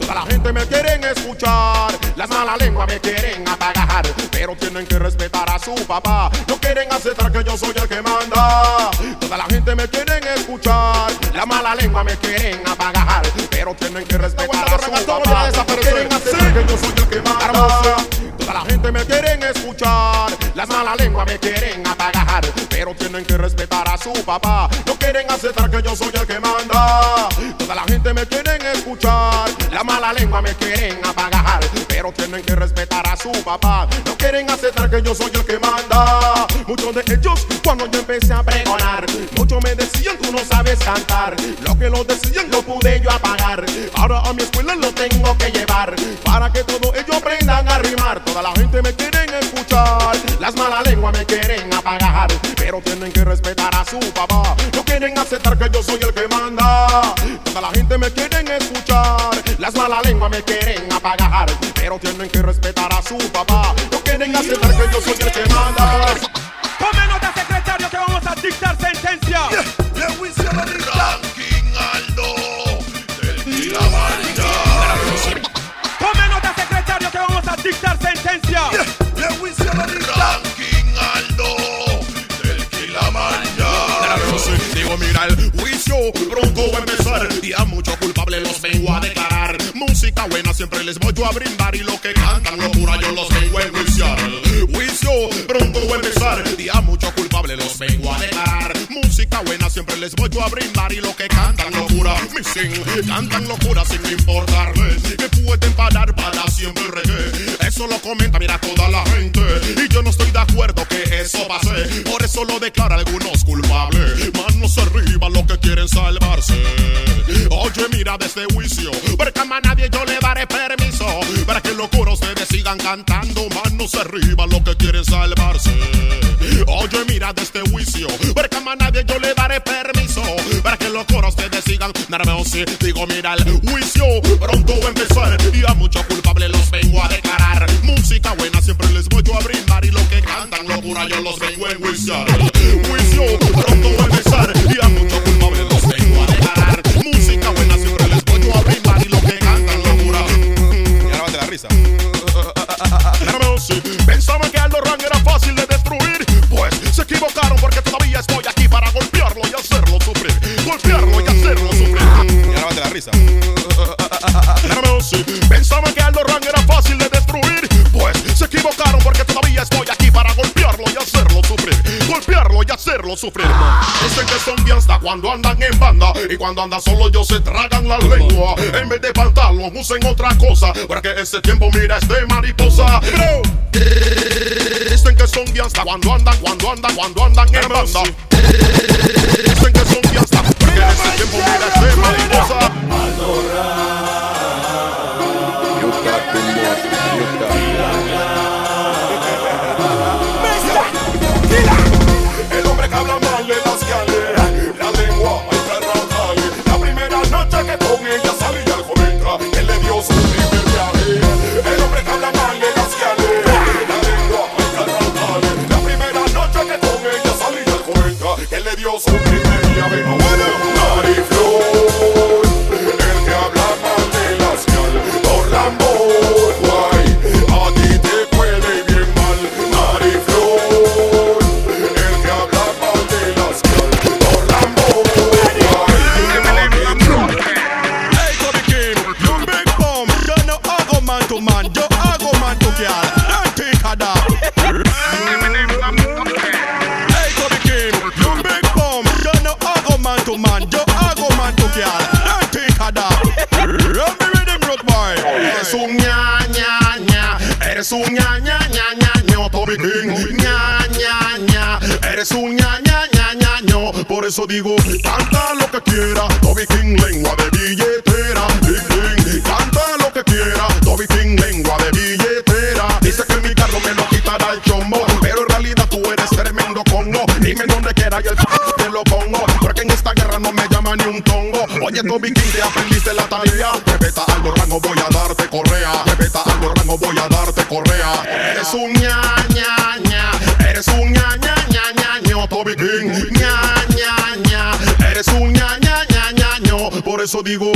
Toda la gente me quieren escuchar, las malas lenguas me quieren apagar, pero tienen que respetar a su papá. No quieren aceptar que yo soy el que manda. Toda la gente me quieren escuchar, la mala lengua me quieren apagar, pero tienen que respetar a su papá. No quieren aceptar que yo soy el que manda. Toda la gente me quieren escuchar, las malas lenguas me quieren apagar, pero tienen que respetar a su papá. Quieren aceptar que yo soy el que manda. Toda la gente me quieren escuchar, la mala lengua me quieren apagar, pero tienen que respetar a su papá. No quieren aceptar que yo soy el que manda. Muchos de ellos cuando yo empecé a pregonar, muchos me decían tú no sabes cantar. Lo que lo decían lo pude yo apagar. Ahora a mi escuela lo tengo que llevar para que todos ellos aprendan a rimar. Toda la gente me quieren escuchar, las malas lenguas me quieren apagar, pero tienen que respetar a su papá. Quieren aceptar que yo soy el que manda. Toda la gente me quieren escuchar, las malas lenguas me quieren apagar, pero tienen que respetar a su papá. No quieren aceptar que yo soy el que manda. Nota, secretario, que vamos a dictar pronto, pronto va a empezar. Y a muchos culpables los vengo a declarar. Música buena siempre les voy yo a brindar. Y lo que cantan locura yo los vengo a enjuiciar. Juicio, pronto va a empezar. Y a muchos culpables los vengo a declarar. Música buena siempre les voy yo a brindar. Y lo que cantan locura, me sin. Cantan locura sin importarles. Que pueden parar para siempre reggae eso lo comenta, mira toda la gente. Y yo no estoy de acuerdo que eso pase. Por eso lo declara algunos culpables. Manos arriba los que quieren salvarse. Oye, mira de este juicio. Porque a nadie yo le daré permiso. Para que los curos ustedes sigan cantando. Manos arriba los que quieren salvarse. Oye, mira de este juicio. Porque a nadie yo le daré permiso. Para que los curos ustedes sigan. Narme digo, mira el juicio. Pronto va a empezar. Y a muchos siempre les voy a brindar y lo que cantan locura yo los vengo en enjuiciar. Juicio. cuando andan en banda y cuando andan solo ellos se tragan la lengua. En vez de pantalón usen otra cosa para que ese tiempo mira este mariposa. Dicen que son de cuando andan, cuando andan, cuando andan en banda. Dicen que son de hasta porque ese tiempo mira este mariposa. digo, cántalo. digo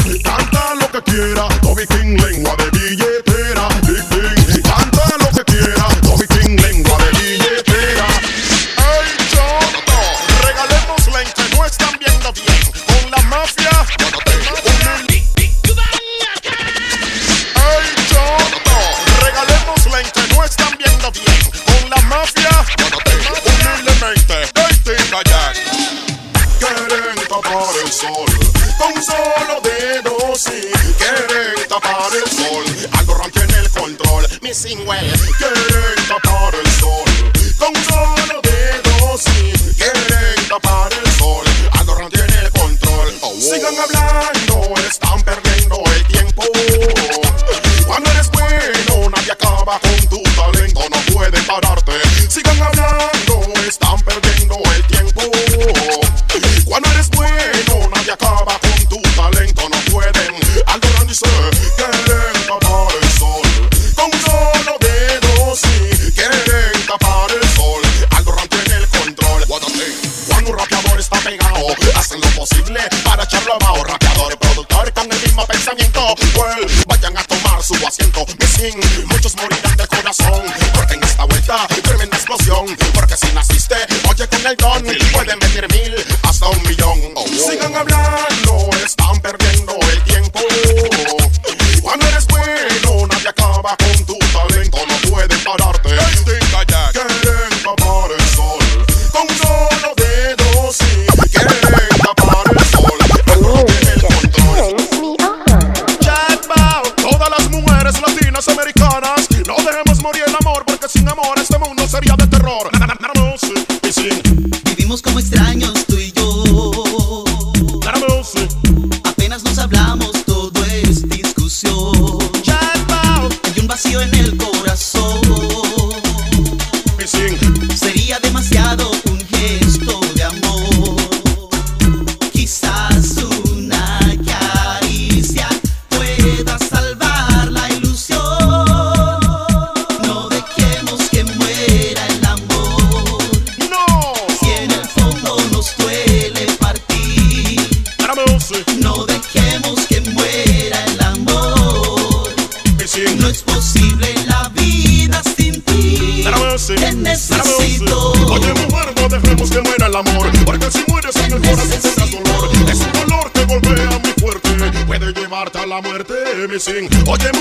muerte, mi sin. Oye,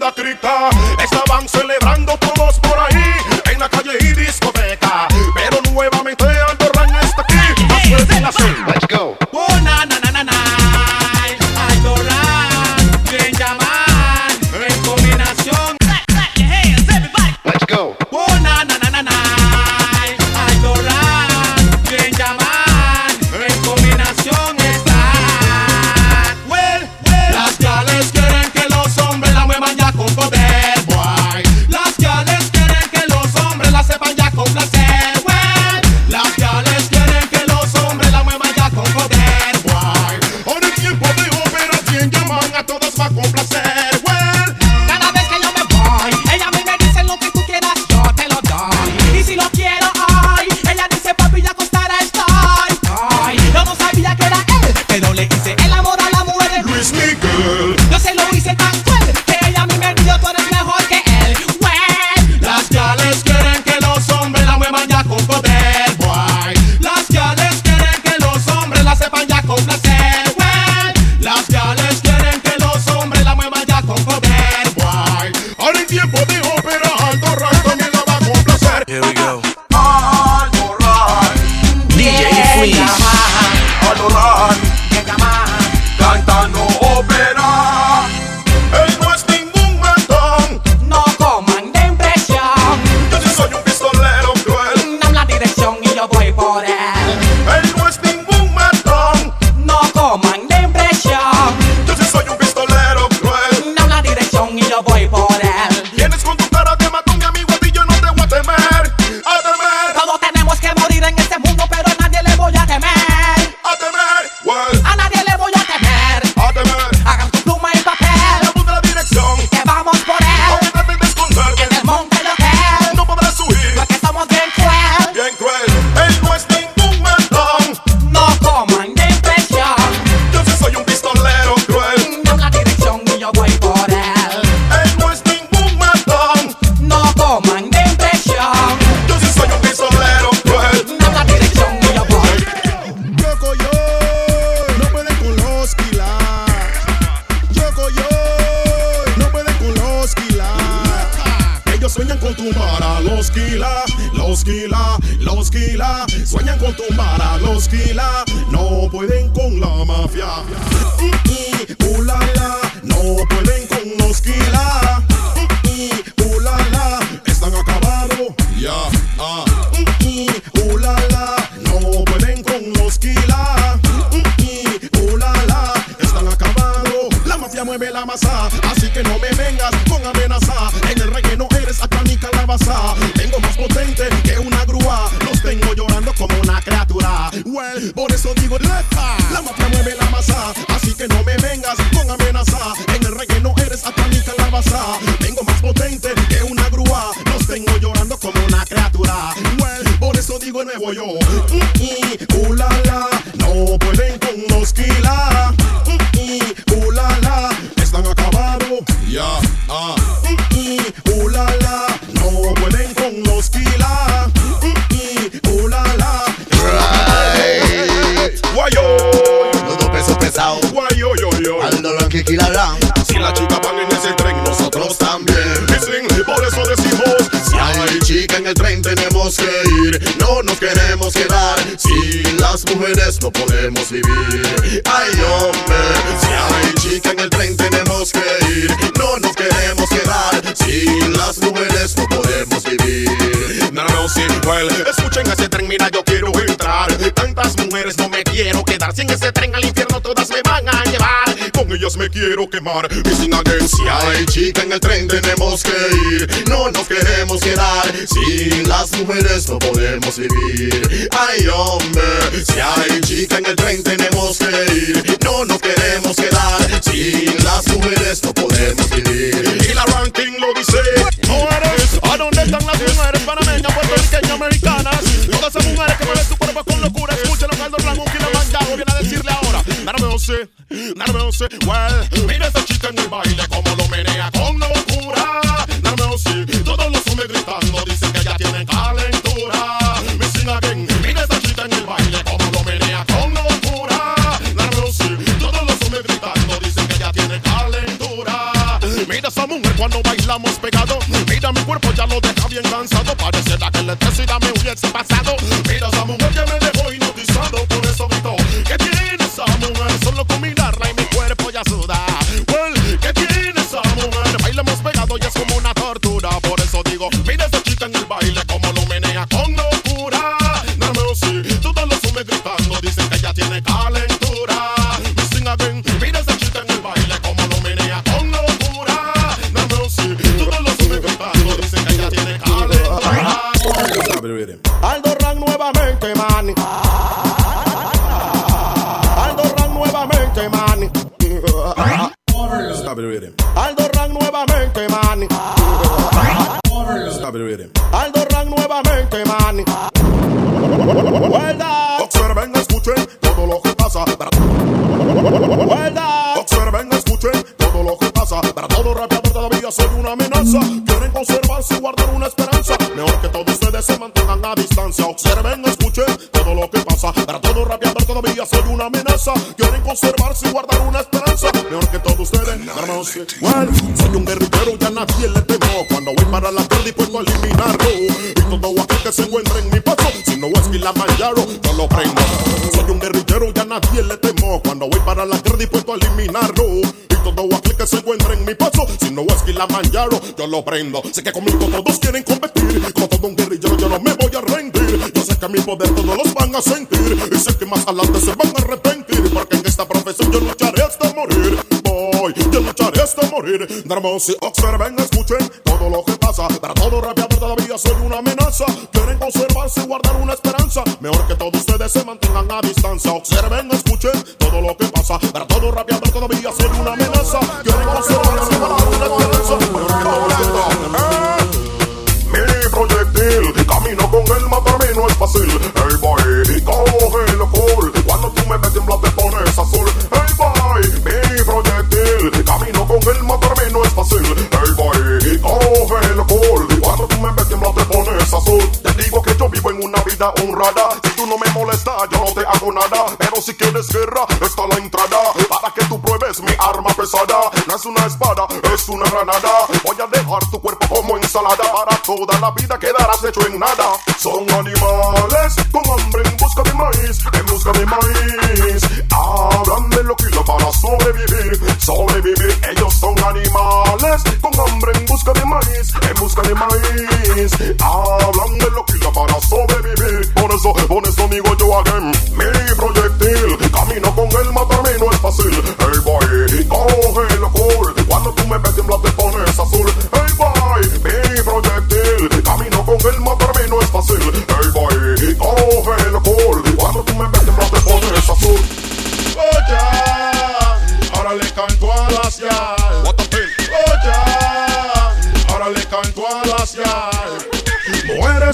en la segunda cripta. Estaban celebrando chica en el tren tenemos que ir, no nos queremos quedar. Si las mujeres no podemos vivir, ay hombre. Si hay chica en el tren tenemos que ir, no nos queremos quedar. Si las mujeres no podemos vivir. No, no, sí, well, escuchen ese tren, mira, yo quiero entrar. Tantas mujeres no me quiero quedar. Si en ese tren al infierno todas me van a llevar. Ellas me quiero quemar. Missing again, si hay chica en el tren tenemos que ir, no nos queremos quedar. Si las mujeres no podemos vivir, ay hombre. Si hay chica en el tren tenemos que ir, no nos queremos quedar. Si las mujeres no podemos vivir. Y la ranking lo dice. ¿a dónde están las mujeres panameñas, puertorriqueñas, americanas? Todas esas mujeres que mueven su cuerpo con locura. Sé, nada. Well, mira esa chica en el baile, como lo menea con locura. Nada todos los hombres gritando dicen que ya tienen calentura. Missing again, mira esa chica en el baile, como lo menea con locura. Nada todos los hombres gritando dicen que ya tienen calentura. Mira esa mujer cuando bailamos pegado. Mira mi cuerpo ya lo deja bien cansado. Parece la que la me hubiese pasado. Baile como lo menea con locura. No me sí, todos los hombres gritando dicen que ella tiene calentura. Missing again, mira esa chica en el baile como lo menea con locura. No me sí, todos los hombres gritando dicen que ella tiene calentura. Aldo Rank nuevamente, man. Aldo Rank nuevamente, man. Stop it with him. Aldo Stop it with him. Aldo Rank nuevamente, man. Vuelta, Observen, escuchen todo lo que pasa. vuelta. Observen, escuchen todo lo que pasa. Para todo rapeador todavía soy una amenaza. Quieren conservarse y guardar una esperanza. Mejor que todos ustedes se mantengan a distancia. Observen, escuchen todo lo que pasa. Para todo rapeador todavía soy una amenaza. Quieren conservarse y guardar una esperanza. Mejor que todos ustedes. hermanos. Well, soy un guerrillero y a nadie le temo. Cuando voy para la dispuesto a eliminarlo. Y todo aquel que se encuentre en mi paso. Si no es Kilimanjaro, yo lo prendo. Soy un guerrillero y a nadie le temo. Cuando voy para la dispuesto a eliminarlo. Y todo aquel que se encuentre en mi paso. Si no es Kilimanjaro, yo lo prendo. Sé que conmigo todos quieren competir. Como todo un guerrillero, yo no me voy a rendir. Yo sé que mi poder todos los van a sentir. Y sé que más adelante se van a arrepentir. Porque en esta profesión yo lucharé hasta morir. Voy, yo lucharé hasta morir. Darmos observen, escuchen todo lo que pasa. Para todo rapeador todavía soy una amenaza. Quieren conservarse y guardar una esperanza. Mejor que todos ustedes se mantengan a distancia. Observen, escuchen todo lo que pasa. Para todo rapeador todavía soy una amenaza. Quieren conservarse vida honrada. Si tú no me molestas, yo no te hago nada. Pero si quieres guerra, está la entrada. Para que tú pruebes mi arma. pesada, no es una espada, es una granada. Voy a dejar tu cuerpo como ensalada, para toda la vida quedarás hecho en nada. Son animales con hambre en busca de maíz, en busca de maíz. Hablan de lo que para sobrevivir, sobrevivir. Ellos son animales con hambre en busca de maíz, en busca de maíz. Hablan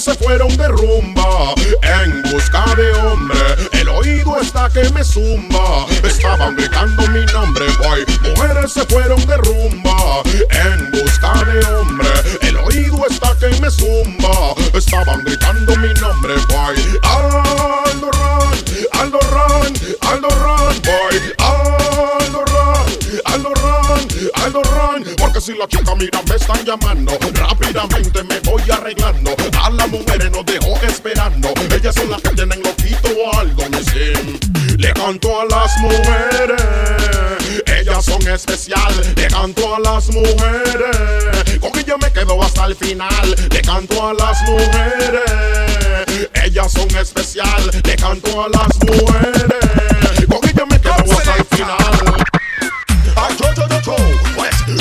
se fueron de rumba en busca de hombre. El oído está que me zumba. Estaban gritando mi nombre, boy. Mujeres se fueron de rumba en busca de hombre. El oído está que me zumba. Estaban gritando mi nombre, boy. Aldo si la chica mira me están llamando, rápidamente me voy arreglando. A las mujeres nos dejó esperando. Ellas son las que tienen loquito o algo, sé. Le canto a las mujeres, ellas son especial. Le canto a las mujeres, con ella me quedo hasta el final. Le canto a las mujeres, ellas son especial. Le canto a las mujeres, con ella me quedo hasta el final.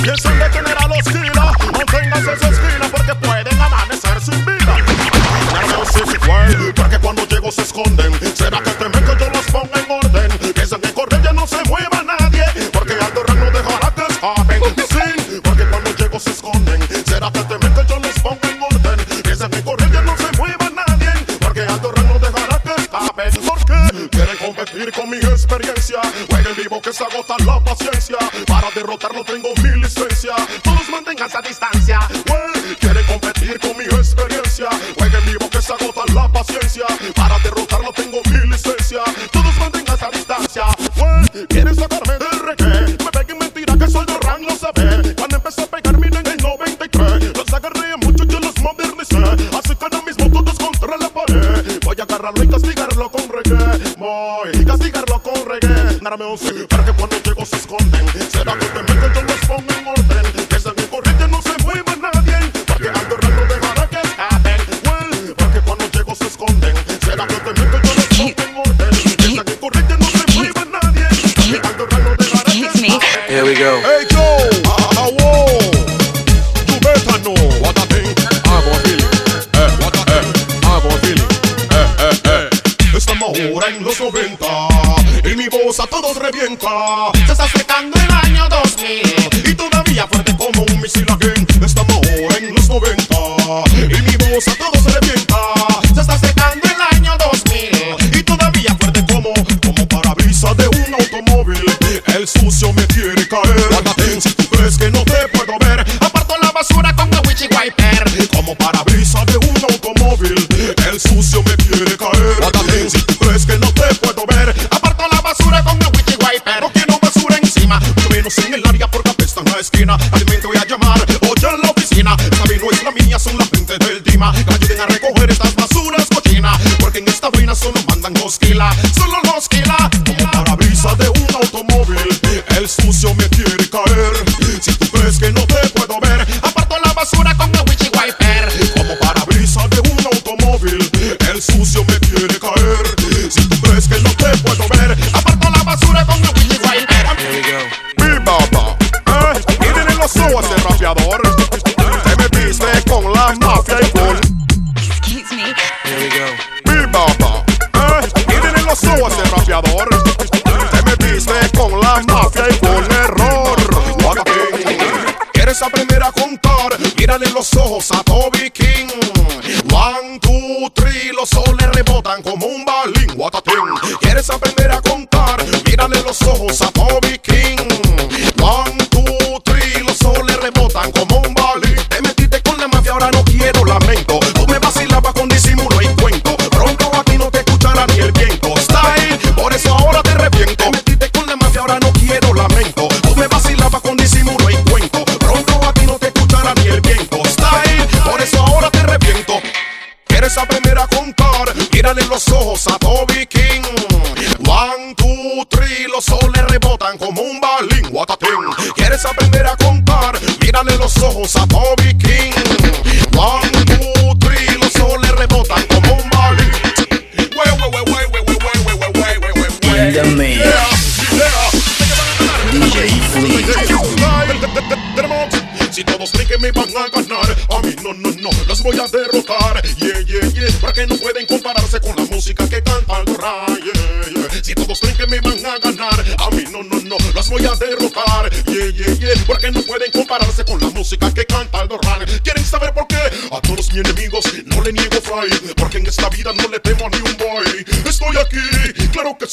Piensen detener a los kilos. Manténganse en su esquina porque pueden amanecer sin vida. Porque cuando llego se esconden. ¿Será que temen que yo los ponga en orden? Piensan que correr ya no se mueva nadie, porque Aldo Ran no dejará que escapen. Sí, porque cuando llego se esconden. ¿Será que temen que yo los ponga en orden? Piensan que correr ya no se mueva nadie, porque Aldo Ran no dejará que escapen. ¿Por qué? Quieren competir con mi experiencia. Jueguen vivo que se agota la paciencia. Para derrotarlo tengo distancia.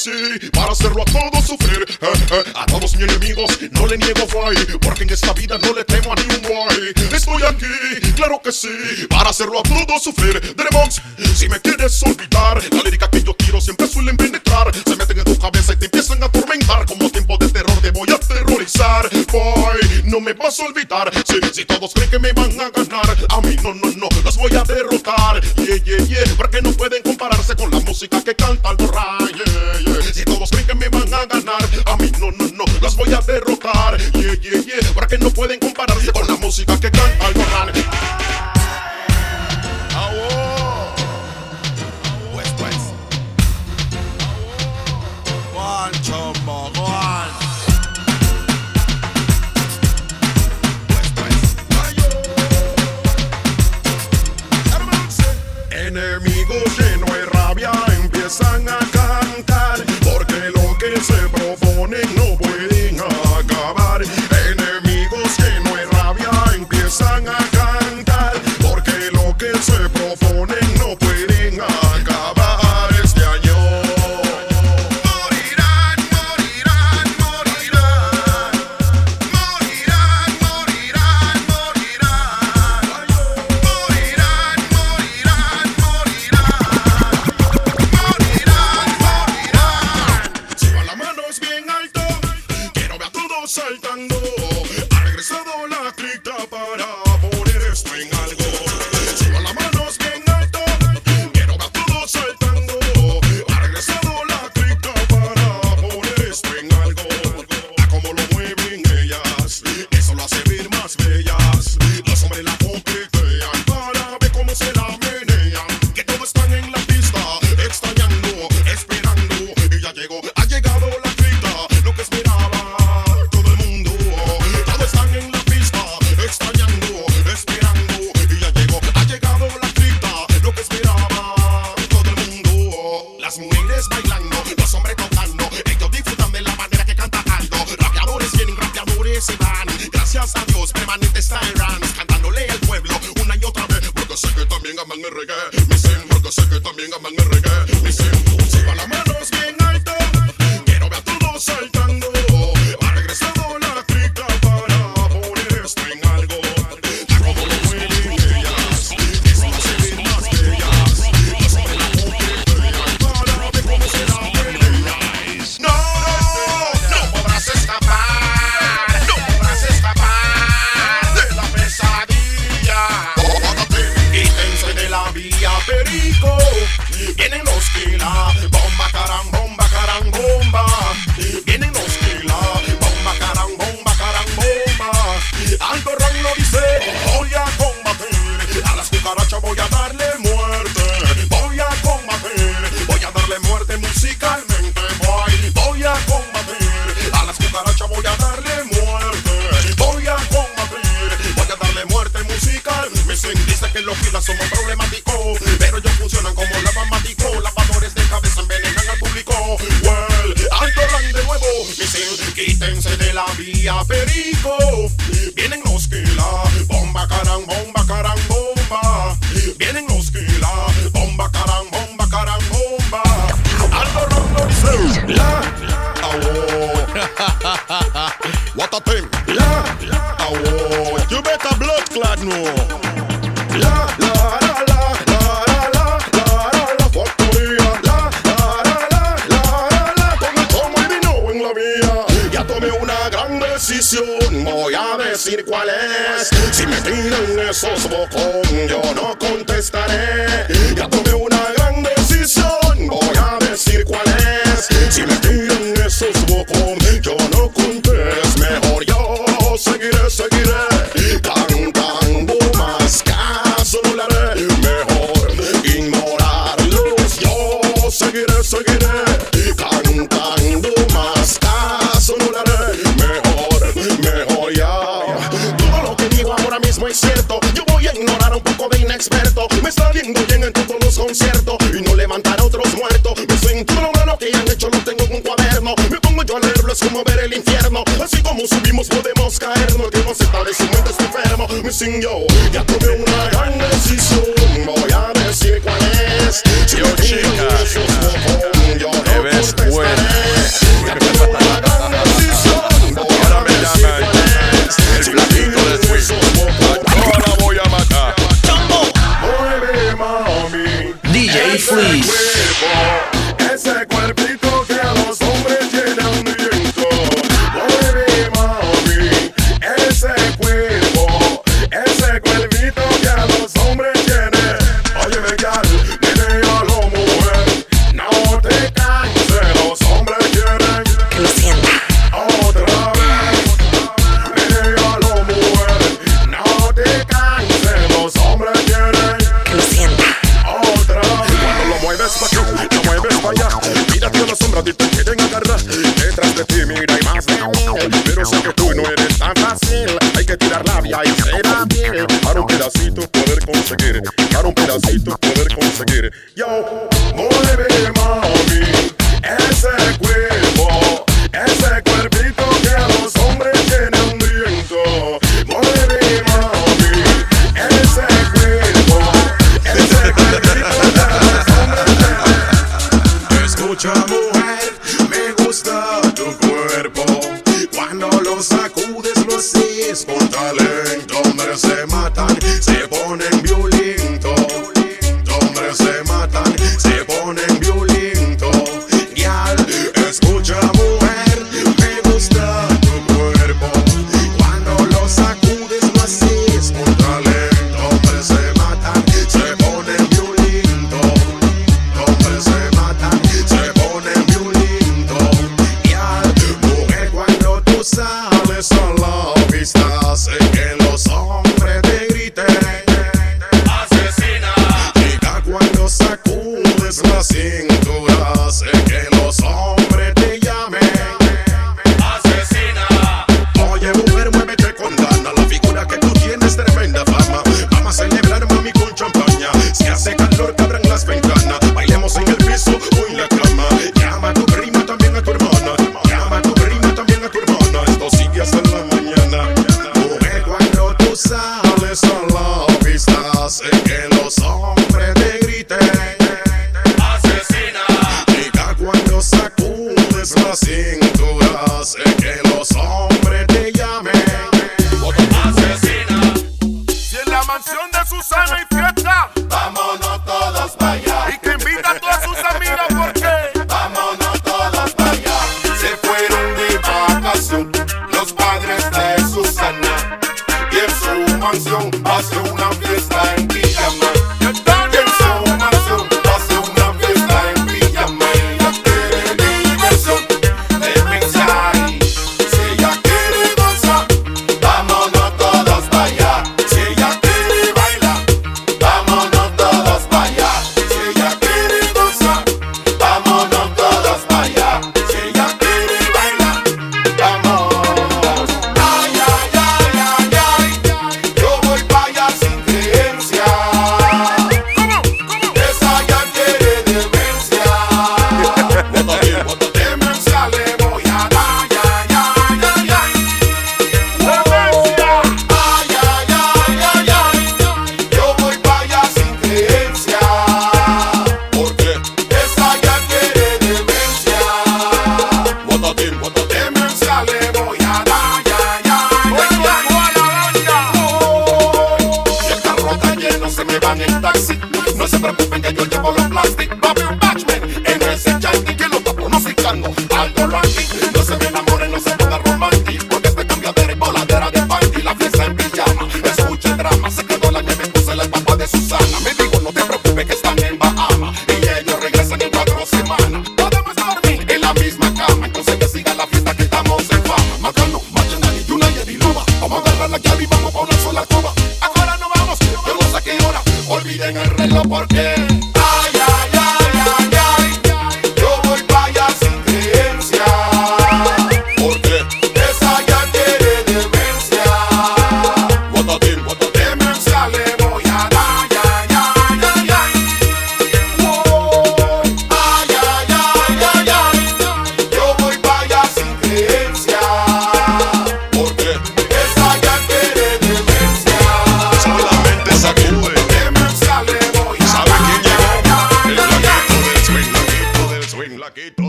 sí, para hacerlo a todos sufrir. Eh, eh, a todos mis enemigos no le niego guay, porque en esta vida no le temo a ni un guay. Estoy aquí, claro que sí, para hacerlo a todos sufrir. Demons, si me quieres olvidar, la lírica que yo quiero siempre suelen penetrar. Se meten en tu cabeza y te empiezan a atormentar. Como tiempo de terror te voy a aterrorizar. Boy, no me vas a olvidar. Si, si todos creen que me van a ganar, a mí no, no, no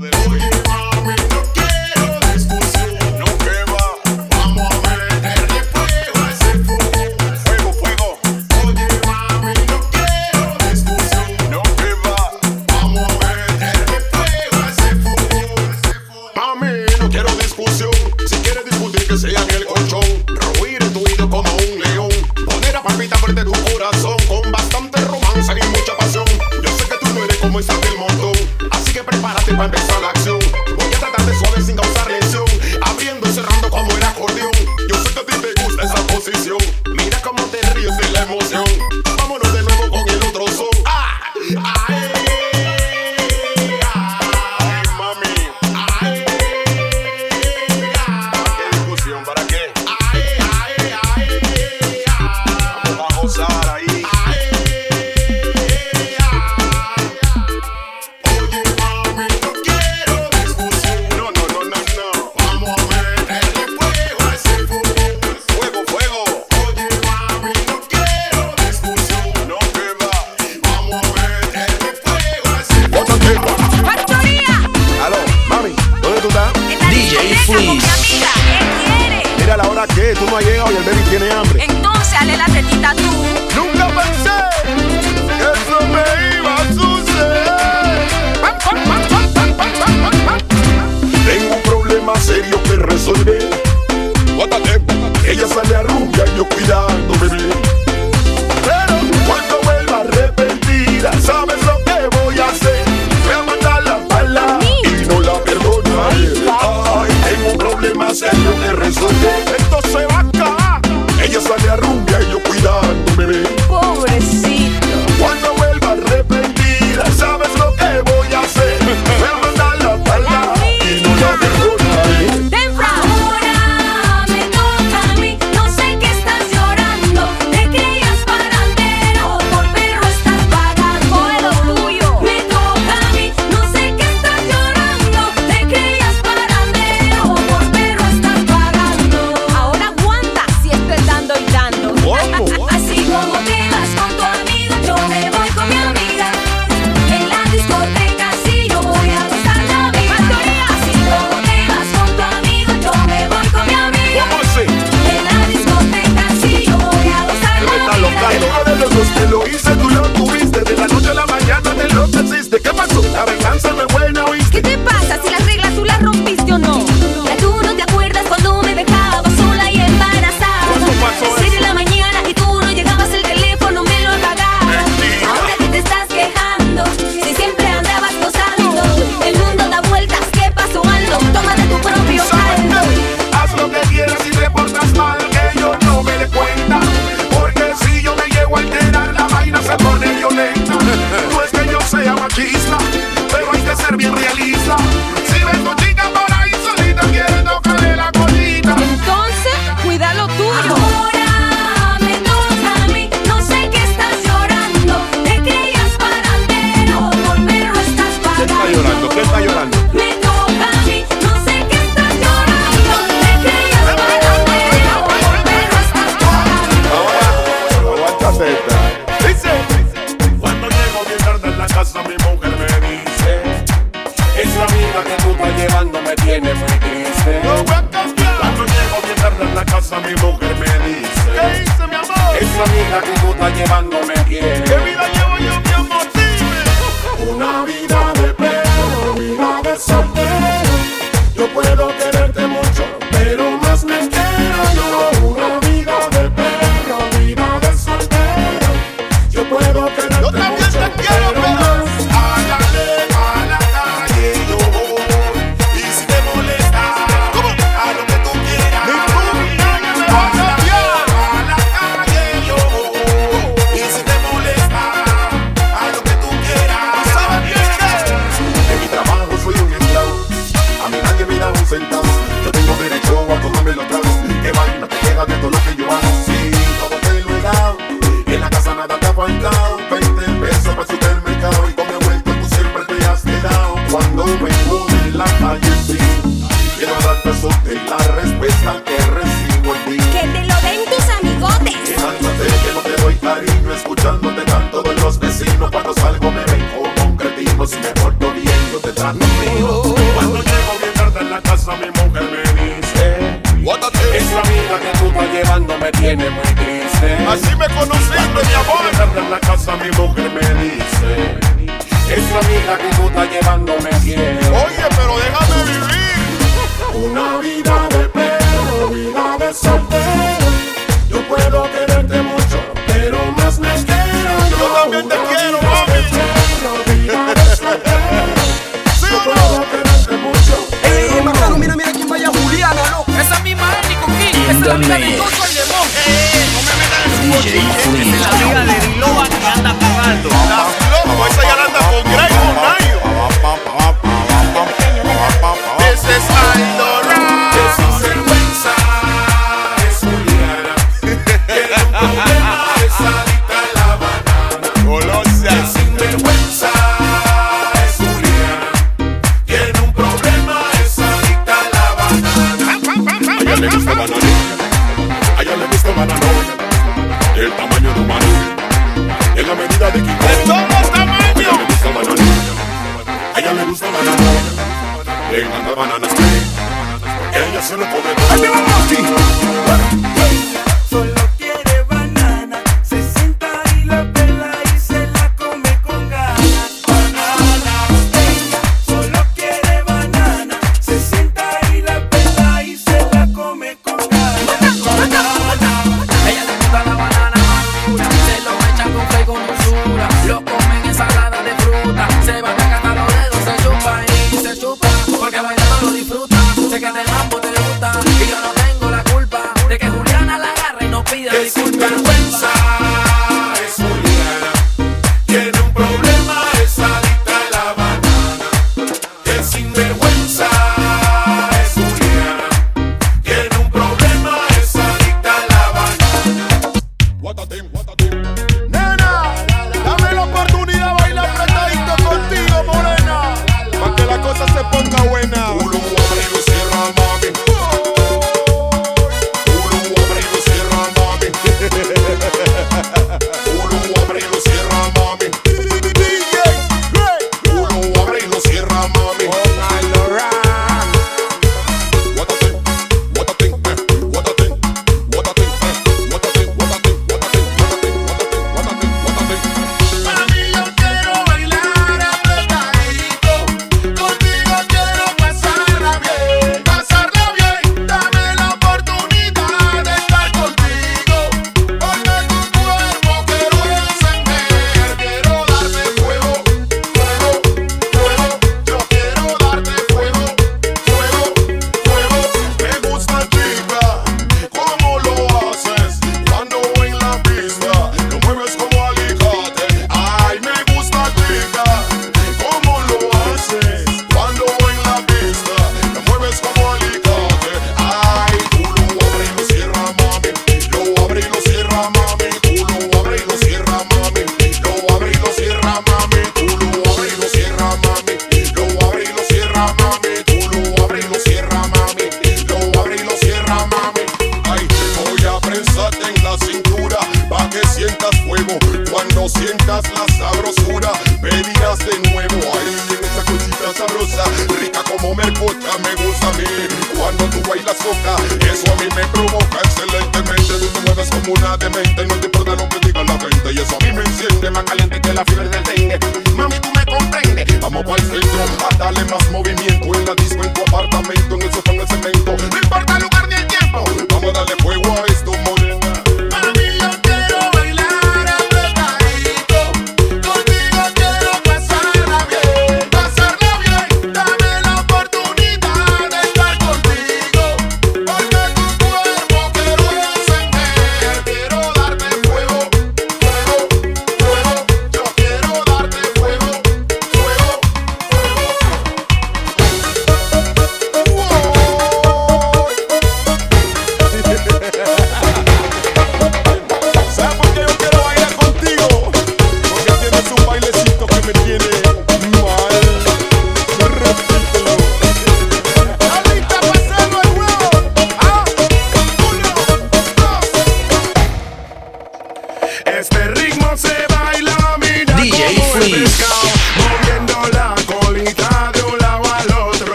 poderoso. Oye, mami, no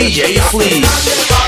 DJ Fleece.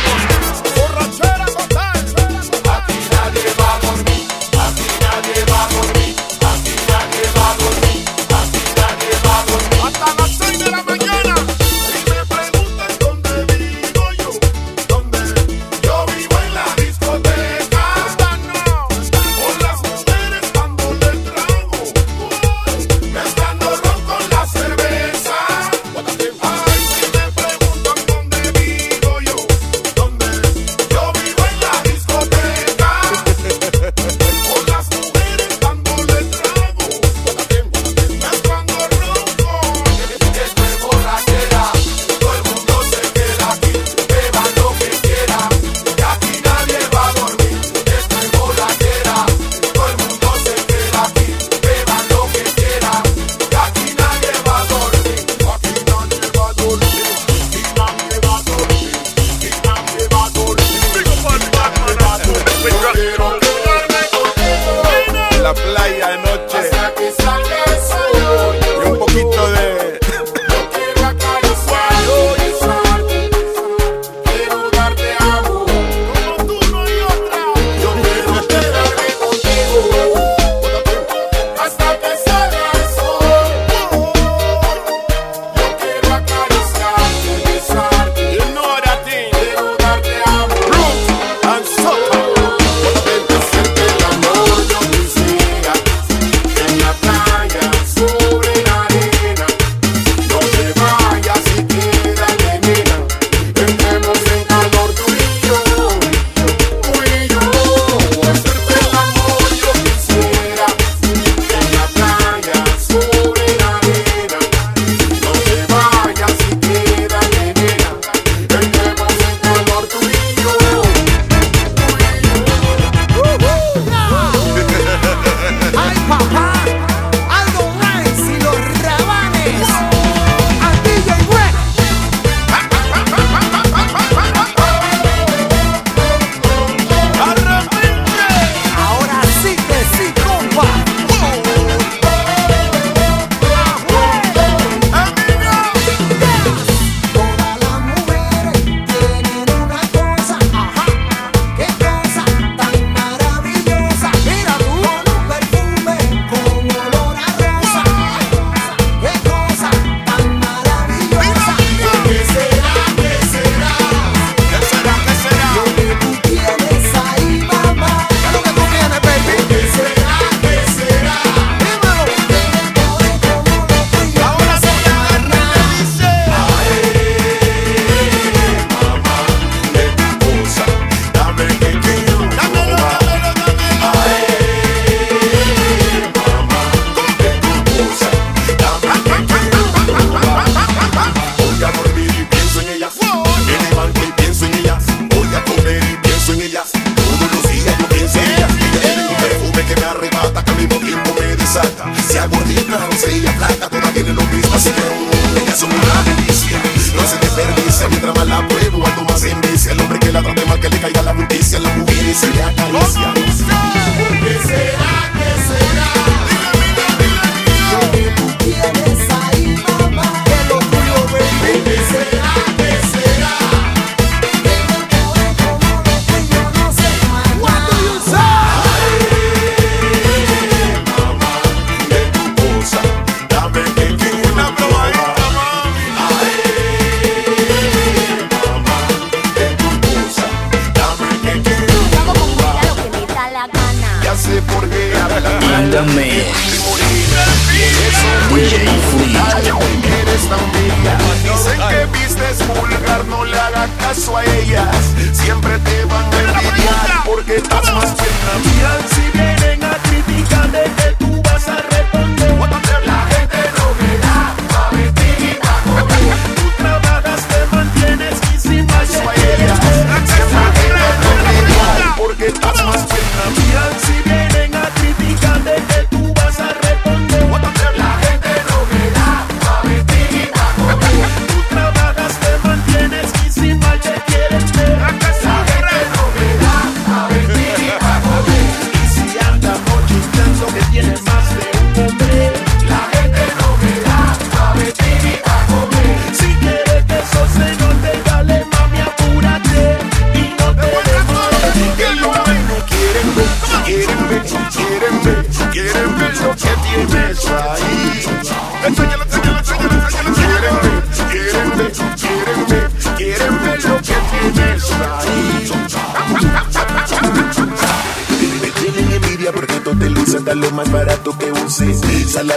a ellas. Siempre te van a envidiar porque estás más que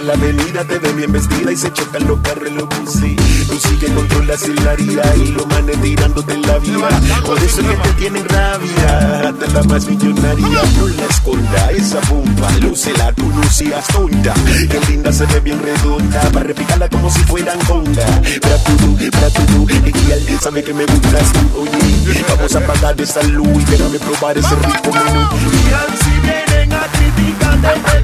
la avenida, te ve bien vestida y se chocan los carros los buses. Tú sí que controlas el área y los manes tirándote la vida. Por eso que te tienen rabia, hasta la más millonaria. No la esconda, esa bomba, lúcela, tú no seas tonta. Que linda se ve bien redonda, para repicarla como si fueran conga. Para tú, para tú, ideal, sabe que me gustas tú, oye. Vamos a pagar esa luz y déjame probar ese rico menú. Y si vienen a criticarte,